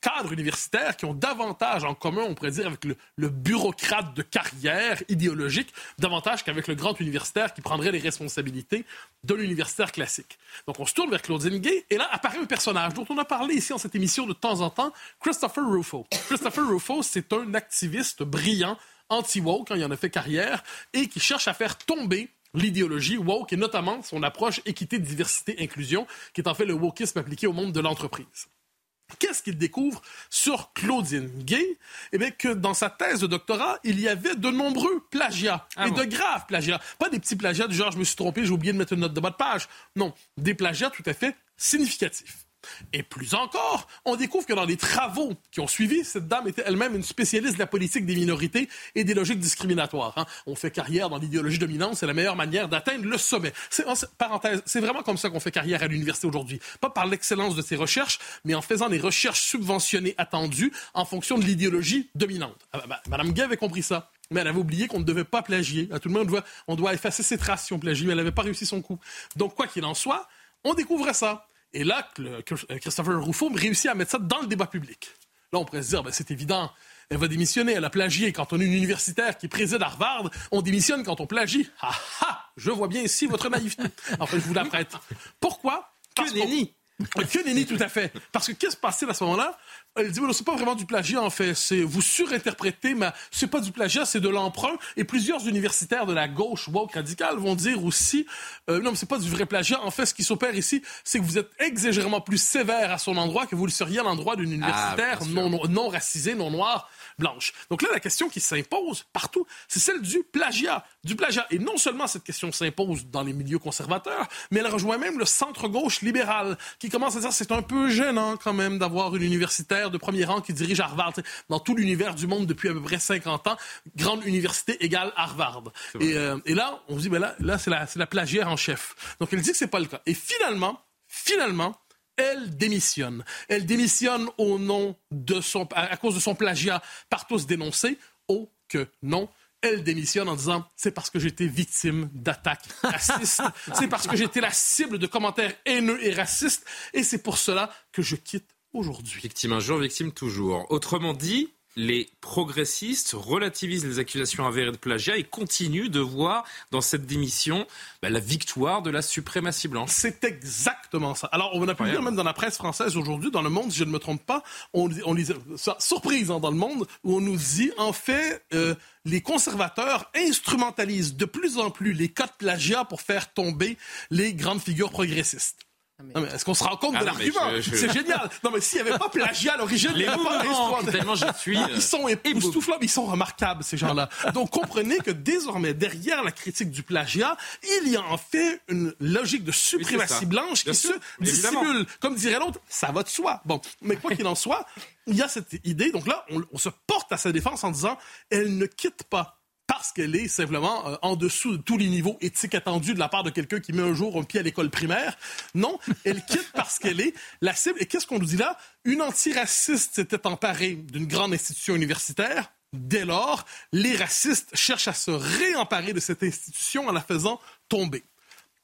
cadres universitaires qui ont davantage en commun, on pourrait dire, avec le, le bureaucrate de carrière idéologique, davantage qu'avec le grand universitaire qui prendrait les responsabilités de l'universitaire classique. Donc on se tourne vers Claudine Gay, et là apparaît un personnage dont on a parlé ici en cette émission de temps en temps, Christopher Rufo. Christopher Rufo, c'est un activiste brillant, anti-woke, hein, il en a fait carrière, et qui cherche à faire tomber l'idéologie woke et notamment son approche équité, diversité, inclusion, qui est en fait le wokisme appliqué au monde de l'entreprise. Qu'est-ce qu'il découvre sur Claudine Gay? Eh bien, que dans sa thèse de doctorat, il y avait de nombreux plagiats. Ah et bon? de graves plagiats. Pas des petits plagiats du genre, je me suis trompé, j'ai oublié de mettre une note de bas de page. Non, des plagiats tout à fait significatifs. Et plus encore, on découvre que dans les travaux qui ont suivi, cette dame était elle-même une spécialiste de la politique des minorités et des logiques discriminatoires. hein. On fait carrière dans l'idéologie dominante, c'est la meilleure manière d'atteindre le sommet. C'est, en- parenthèse, c'est vraiment comme ça qu'on fait carrière à l'université aujourd'hui. Pas par l'excellence de ses recherches, mais en faisant des recherches subventionnées attendues en fonction de l'idéologie dominante. Ah, bah, bah, Madame Gay avait compris ça. Mais elle avait oublié qu'on ne devait pas plagier. À tout le monde, on doit, effacer ses traces si on plagie, mais elle n'avait pas réussi son coup. Donc, quoi qu'il en soit, on découvrait ça. Et là, le- que- Christopher Ruffo réussit à mettre ça dans le débat public. Là, on pourrait se dire, ben, c'est évident, elle va démissionner, elle a plagié. Quand on est une universitaire qui préside Harvard, on démissionne quand on plagie. Ah ah! Je vois bien ici votre naïveté. Enfin, je vous la prête. Pourquoi? Parce nenni. Que nenni, tout à fait. Parce que qu'est-ce qui se passait à ce moment-là? Elle dit, c'est pas vraiment du plagiat, en fait. C'est, vous surinterprétez, mais c'est pas du plagiat, c'est de l'emprunt. Et plusieurs universitaires de la gauche woke radicale vont dire aussi, euh, non, mais c'est pas du vrai plagiat. En fait, ce qui s'opère ici, c'est que vous êtes exagérément plus sévère à son endroit que vous le seriez à l'endroit d'une Ah, universitaire non, non, non racisée, non noire, blanche. Donc là, la question qui s'impose partout, c'est celle du plagiat. Du plagiat. Et non seulement cette question s'impose dans les milieux conservateurs, mais elle rejoint même le centre-gauche libéral, qui commence à dire c'est un peu gênant quand même d'avoir une universitaire de premier rang qui dirige Harvard. Dans tout l'univers du monde depuis à peu près 50 ans, grande université égale Harvard. Et, euh, et là, on se dit, ben là, là c'est la, la plagiaire en chef. Donc elle dit que c'est pas le cas. Et finalement, finalement, elle démissionne. Elle démissionne au nom de son, à, cause de son plagiat par tous dénoncé. Oh que non. Elle démissionne en disant c'est parce que j'étais victime d'attaques racistes, c'est parce que j'étais la cible de commentaires haineux et racistes, et c'est pour cela que je quitte aujourd'hui. Victime un jour, victime toujours. Autrement dit, les progressistes relativisent les accusations avérées de plagiat et continuent de voir dans cette démission bah, la victoire de la suprématie blanche. C'est exactement ça. Alors, on a pu lire même dans la presse française aujourd'hui, dans le Monde, si je ne me trompe pas, on, on lisait, ça, surprise hein, dans le Monde, où on nous dit, en fait, euh, les conservateurs instrumentalisent de plus en plus les cas de plagiat pour faire tomber les grandes figures progressistes. Non, mais Est-ce qu'on se rend compte Ah de l'argument je- C'est génial. Non, mais s'il n'y avait pas plagiat à l'origine, il Les n'y aurait pas mouvements, instrumental- tellement je suis, euh, Ils sont époustouflants, mais ils sont remarquables, ces gens-là. Donc, comprenez que désormais, derrière la critique du plagiat, il y a en fait une logique de suprématie blanche Bien qui sûr, se évidemment. dissimule. Comme dirait l'autre, ça va de soi. Bon, mais quoi qu'il en soit, il y a cette idée. Donc là, on, on se porte à sa défense en disant, elle ne quitte pas parce qu'elle est simplement euh, en dessous de tous les niveaux éthiques attendus de la part de quelqu'un qui met un jour un pied à l'école primaire. Non, elle quitte parce qu'elle est la cible. Et qu'est-ce qu'on nous dit là? Une antiraciste s'était emparée d'une grande institution universitaire. Dès lors, les racistes cherchent à se réemparer de cette institution en la faisant tomber.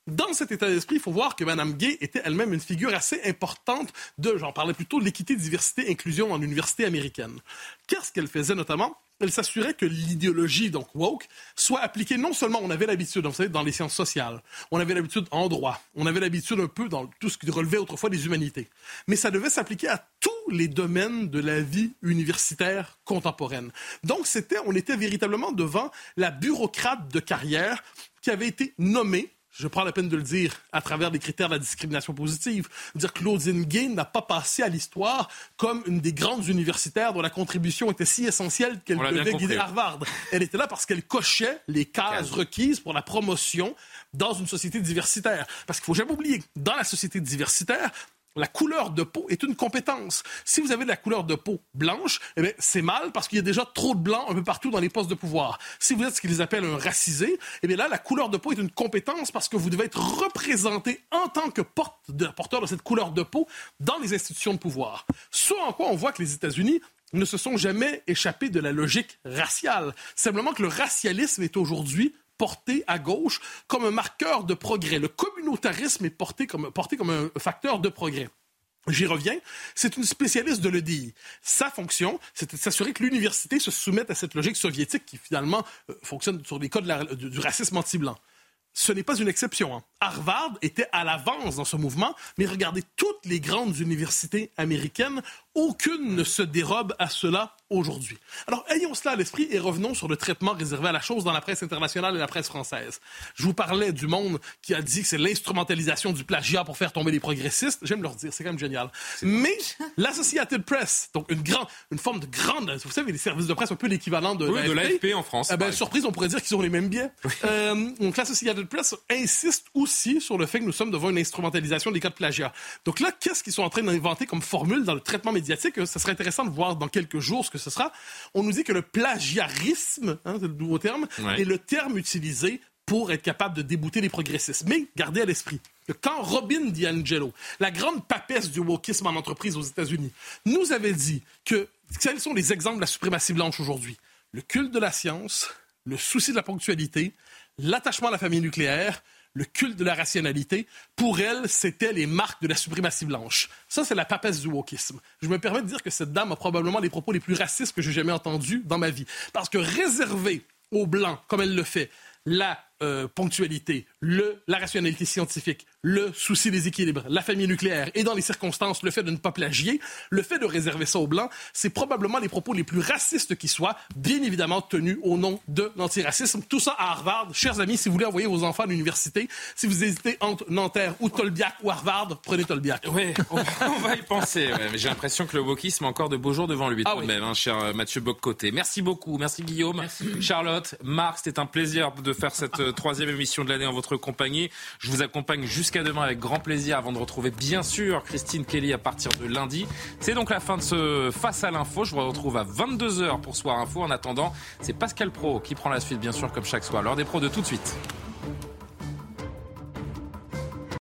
Dans cet état d'esprit, il faut voir que Mme Gay était elle-même une figure assez importante de, j'en parlais plutôt, l'équité, diversité, inclusion en université américaine. Qu'est-ce qu'elle faisait notamment? Elle s'assurait que l'idéologie, donc woke, soit appliquée non seulement, on avait l'habitude, vous savez, dans les sciences sociales, on avait l'habitude en droit, on avait l'habitude un peu dans tout ce qui relevait autrefois des humanités, mais ça devait s'appliquer à tous les domaines de la vie universitaire contemporaine. Donc, c'était, on était véritablement devant la bureaucrate de carrière qui avait été nommée je prends la peine de le dire à travers les critères de la discrimination positive, dire que Claudine Gay n'a pas passé à l'histoire comme une des grandes universitaires dont la contribution était si essentielle qu'elle devait guider Harvard. Elle était là parce qu'elle cochait les cases requises pour la promotion dans une société diversitaire. Parce qu'il faut jamais oublier, dans la société diversitaire, la couleur de peau est une compétence. Si vous avez de la couleur de peau blanche, eh c'est mal parce qu'il y a déjà trop de blancs un peu partout dans les postes de pouvoir. Si vous êtes ce qu'ils appellent un racisé, eh bien là, la couleur de peau est une compétence parce que vous devez être représenté en tant que de, porteur de cette couleur de peau dans les institutions de pouvoir. Ce en quoi on voit que les États-Unis ne se sont jamais échappés de la logique raciale. Simplement que le racialisme est aujourd'hui porté à gauche comme un marqueur de progrès. Le communautarisme est porté comme, porté comme un facteur de progrès. J'y reviens. C'est une spécialiste de l'EDI. Sa fonction, c'était de s'assurer que l'université se soumette à cette logique soviétique qui finalement euh, fonctionne sur les codes de la- du, du racisme anti-blanc. Ce n'est pas une exception. hein. Harvard était à l'avance dans ce mouvement, mais regardez toutes les grandes universités américaines, aucune ne se dérobe à cela aujourd'hui. Alors, ayons cela à l'esprit et revenons sur le traitement réservé à la chose dans la presse internationale et la presse française. Je vous parlais du monde qui a dit que c'est l'instrumentalisation du plagiat pour faire tomber les progressistes. J'aime leur dire, c'est quand même génial. Mais l'Associated Press, donc une grande, une forme de grande, vous savez, les services de presse un peu l'équivalent de, Oui, de l'AFP. en France. Eh ben, surprise, on pourrait dire qu'ils ont les mêmes biais. Euh, donc, l'Associated Press insiste aussi sur le fait que nous sommes devant une instrumentalisation des cas de plagiat. Donc là, qu'est-ce qu'ils sont en train d'inventer comme formule dans le traitement médiatique? Ce serait intéressant de voir dans quelques jours ce que ce sera. On nous dit que le plagiarisme, hein, c'est le nouveau terme, Ouais. est le terme utilisé pour être capable de débouter les progressistes. Mais gardez à l'esprit que quand Robin DiAngelo, la grande papesse du wokisme en entreprise aux États-Unis, nous avait dit que quels sont les exemples de la suprématie blanche aujourd'hui? Le culte de la science, le souci de la ponctualité, l'attachement à la famille nucléaire, le culte de la rationalité, pour elle, c'était les marques de la suprématie blanche. Ça, c'est la papesse du wokisme. Je me permets de dire que cette dame a probablement les propos les plus racistes que j'ai jamais entendus dans ma vie. Parce que réserver aux Blancs, comme elle le fait, la euh, ponctualité, le, la rationalité scientifique, le souci des équilibres, la famille nucléaire et dans les circonstances, le fait de ne pas plagier, le fait de réserver ça aux Blancs, c'est probablement les propos les plus racistes qui soient, bien évidemment tenus au nom de l'antiracisme. Tout ça à Harvard. Chers amis, si vous voulez envoyer vos enfants à l'université, si vous hésitez entre Nanterre ou Tolbiac ou Harvard, prenez Tolbiac. Oui, on, va y penser. mais j'ai l'impression que le wokisme a encore de beaux jours devant lui, ah tout de même, hein, cher euh, Mathieu Boccoté. Merci beaucoup. Merci Guillaume. Charlotte, Marc, c'était un plaisir de faire cette euh, troisième émission de l'année en votre compagnie. Je vous accompagne jusqu'à demain avec grand plaisir avant de retrouver bien sûr Christine Kelly à partir de lundi. C'est donc la fin de ce Face à l'info. Je vous retrouve à 22h pour Soir Info. En attendant, c'est Pascal Pro qui prend la suite bien sûr comme chaque soir. L'heure des pros de tout de suite.